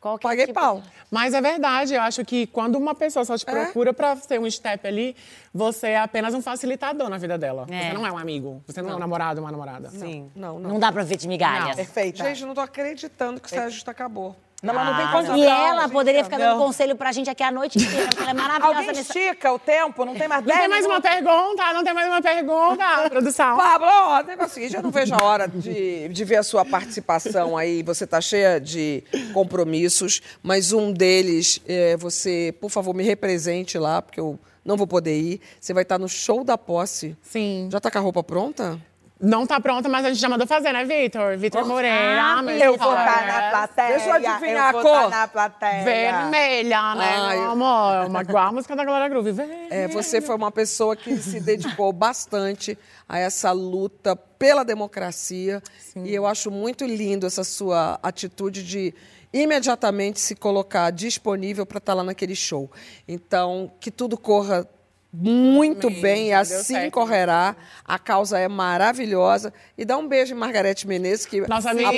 [SPEAKER 2] Qualquer
[SPEAKER 4] paguei
[SPEAKER 2] tipo-
[SPEAKER 4] pau.
[SPEAKER 5] Mas é verdade, eu acho que quando uma pessoa só te procura pra ser um step ali, você é apenas um facilitador na vida dela.
[SPEAKER 2] É.
[SPEAKER 5] Você não é um amigo, você não, é um namorado, uma namorada.
[SPEAKER 3] Sim.
[SPEAKER 4] Não, não.
[SPEAKER 2] Não dá pra ver de migalhas.
[SPEAKER 1] Perfeita.
[SPEAKER 4] Gente, não tô acreditando que o Sérgio Justa acabou.
[SPEAKER 1] Não, mas não tem
[SPEAKER 3] Ah,
[SPEAKER 1] condição.
[SPEAKER 2] E ela poderia ficar dando
[SPEAKER 3] Não.
[SPEAKER 2] conselho pra gente aqui a noite inteira, porque ela é maravilhosa
[SPEAKER 1] Alguém
[SPEAKER 2] nessa...
[SPEAKER 1] estica o tempo, não tem mais
[SPEAKER 5] Não tem
[SPEAKER 1] 10
[SPEAKER 5] mais uma pergunta, não tem mais uma pergunta, *laughs* produção.
[SPEAKER 4] Pablo, negócio é o seguinte, eu não vejo a hora de, de ver a sua participação aí. Você tá cheia de compromissos, mas um deles, é, você, por favor, me represente lá, porque eu não vou poder ir. Você vai estar no show da posse.
[SPEAKER 5] Sim.
[SPEAKER 4] Já tá com a roupa pronta?
[SPEAKER 5] Não tá pronta, mas a gente já mandou fazer, né, Vitor? Vitor Moreira. meu
[SPEAKER 1] Eu vou estar na plateia.
[SPEAKER 4] Deixa eu adivinhar
[SPEAKER 1] eu
[SPEAKER 4] a
[SPEAKER 1] vou
[SPEAKER 4] cor.
[SPEAKER 1] na plateia.
[SPEAKER 5] Vermelha, né,
[SPEAKER 4] Ai.
[SPEAKER 5] meu amor? Uma, igual a música da Glória Groove. Vermelha.
[SPEAKER 4] É, você foi uma pessoa que se dedicou bastante a essa luta pela democracia. E eu acho muito lindo essa sua atitude de imediatamente se colocar disponível para estar lá naquele show. Então, que tudo corra muito
[SPEAKER 5] Amém.
[SPEAKER 4] bem e assim
[SPEAKER 5] certo.
[SPEAKER 4] correrá. A causa é maravilhosa. E dá um beijo em Margarete Menezes, que
[SPEAKER 5] Nossa
[SPEAKER 4] a teve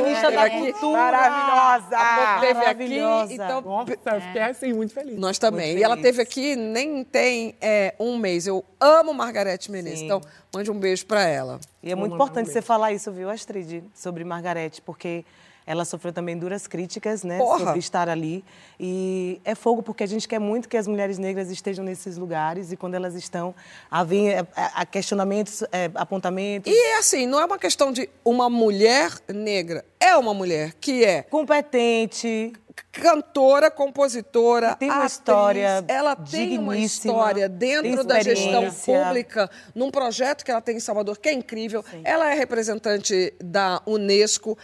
[SPEAKER 3] ministra da
[SPEAKER 4] aqui.
[SPEAKER 3] Cultura.
[SPEAKER 1] Maravilhosa.
[SPEAKER 4] A teve aqui, então
[SPEAKER 5] Nossa, eu fiquei assim, muito feliz.
[SPEAKER 4] nós também.
[SPEAKER 3] Muito
[SPEAKER 4] E ela teve aqui nem tem é, um mês. Eu amo Margarete Menezes.
[SPEAKER 3] Sim.
[SPEAKER 4] Então, mande um beijo para ela.
[SPEAKER 3] E é muito importante você falar isso, viu, Astrid, sobre Margarete, porque ela sofreu também duras críticas, né,
[SPEAKER 4] Porra!
[SPEAKER 3] sobre estar ali. E é fogo, porque a gente quer muito que as mulheres negras estejam nesses lugares e quando elas estão, havia é, a questionamentos, é, apontamentos.
[SPEAKER 4] E assim, não é uma questão de uma mulher negra. É uma mulher que é
[SPEAKER 3] Competente,
[SPEAKER 4] cantora, compositora,
[SPEAKER 3] tem uma
[SPEAKER 4] atriz,
[SPEAKER 3] história
[SPEAKER 4] ela tem uma história dentro da gestão pública, num projeto que ela tem em Salvador, que é incrível. Ela é representante da Unesco.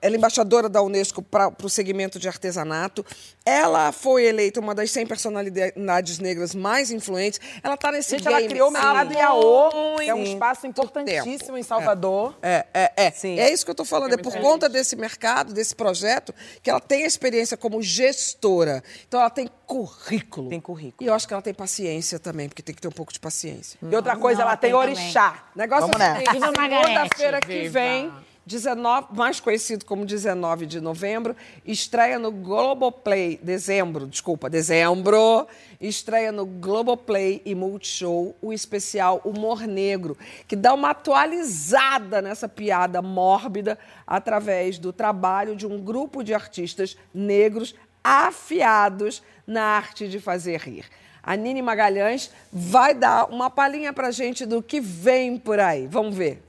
[SPEAKER 4] Ela é embaixadora da Unesco para o segmento de artesanato. Ela foi eleita uma das 100 personalidades negras mais influentes. Ela está nesse
[SPEAKER 1] Gente,
[SPEAKER 4] game
[SPEAKER 1] ela criou o Mercado Iaô, que é um espaço importantíssimo em Salvador.
[SPEAKER 4] é, é, é.
[SPEAKER 3] Sim.
[SPEAKER 4] É isso que eu estou falando. É, por conta desse mercado, desse projeto, que ela tem a experiência como gestora. Então, ela tem currículo.
[SPEAKER 3] Tem currículo.
[SPEAKER 4] E eu acho que ela tem paciência também, porque tem que ter um pouco de paciência.
[SPEAKER 1] E outra coisa,
[SPEAKER 2] Não,
[SPEAKER 1] ela tem
[SPEAKER 2] tem também.
[SPEAKER 1] orixá.
[SPEAKER 4] Negócio
[SPEAKER 1] Vamos
[SPEAKER 4] é
[SPEAKER 2] Margarete.
[SPEAKER 4] segunda-feira que
[SPEAKER 5] Viva.
[SPEAKER 4] vem, 19, mais conhecido como 19 de novembro, estreia no Globoplay, dezembro, desculpa, dezembro, estreia no Globoplay e Multishow o especial Humor Negro, que dá uma atualizada nessa piada mórbida através do trabalho de um grupo de artistas negros afiados na arte de fazer rir. A Nini Magalhães vai dar uma palhinha pra gente do que vem por aí. Vamos ver.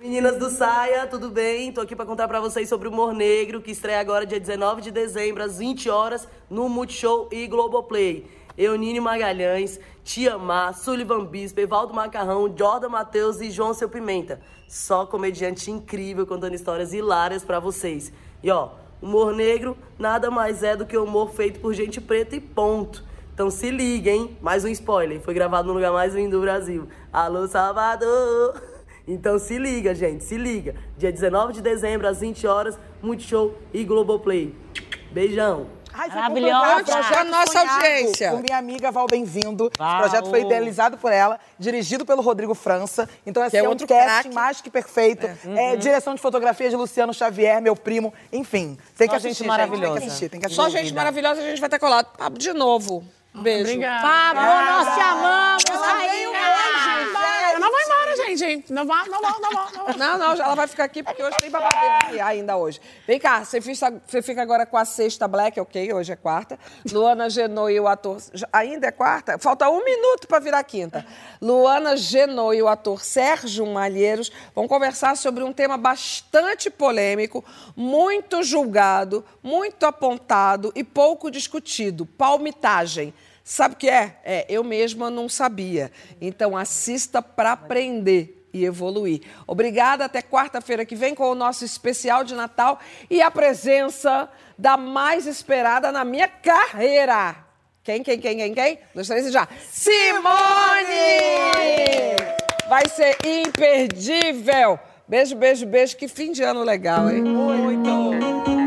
[SPEAKER 12] Meninas do Saia, tudo bem? Tô aqui pra contar pra vocês sobre o Humor Negro, que estreia agora dia 19 de dezembro, às 20 horas, no Multishow e Globoplay. Eu, Nini Magalhães, Tia Má, Sullivan Bispo, Evaldo Macarrão, Jordan Matheus e João Seu Pimenta. Só comediante incrível contando histórias hilárias pra vocês. E ó, humor negro nada mais é do que humor feito por gente preta e ponto. Então se liga, hein? Mais um spoiler. Foi gravado no lugar mais lindo do Brasil. Alô, Salvador! Então se liga, gente, se liga. Dia 19 de dezembro, às 20 horas, Multishow e Globoplay. Beijão!
[SPEAKER 1] Ai, foi
[SPEAKER 2] Maravilhosa.
[SPEAKER 4] projeto nossa audiência.
[SPEAKER 1] Por minha amiga Val Bem-vindo. Esse
[SPEAKER 3] Val.
[SPEAKER 1] projeto foi idealizado por ela, dirigido pelo Rodrigo França. Então, assim,
[SPEAKER 4] é
[SPEAKER 1] é, um
[SPEAKER 4] outro
[SPEAKER 1] casting
[SPEAKER 4] craque.
[SPEAKER 1] mais que perfeito. É, direção de fotografia de Luciano Xavier, meu primo. Enfim, tem que assistir,
[SPEAKER 3] gente maravilhosa.
[SPEAKER 1] Tem que assistir, tem que assistir.
[SPEAKER 4] Só gente maravilhosa, a gente vai estar colado. Pablo, de novo. Beijo.
[SPEAKER 5] Obrigada.
[SPEAKER 2] Pablo, nós te amamos,
[SPEAKER 5] Ah, Eu não vou embora, gente. Não vou, não vou, não vou. Não.
[SPEAKER 4] Não, não, ela vai ficar aqui porque hoje tem babadeira aqui ainda hoje. Vem cá, você fica, você fica agora com a sexta Black, ok? Hoje é quarta. Luana Genot e o ator. Ainda é quarta? Falta um minuto para virar quinta. Luana Genot e o ator Sérgio Malheiros vão conversar sobre um tema bastante polêmico, muito julgado, muito apontado e pouco discutido: palmitagem. Sabe o que é? É, eu mesma não sabia. Então assista para aprender e evoluir. Obrigada, até quarta-feira que vem com o nosso especial de Natal e a presença da mais esperada na minha carreira. Quem, quem, quem, quem, quem? Dois, três e já. Simone! Vai ser imperdível. Beijo, beijo, beijo. Que fim de ano legal, hein? Muito.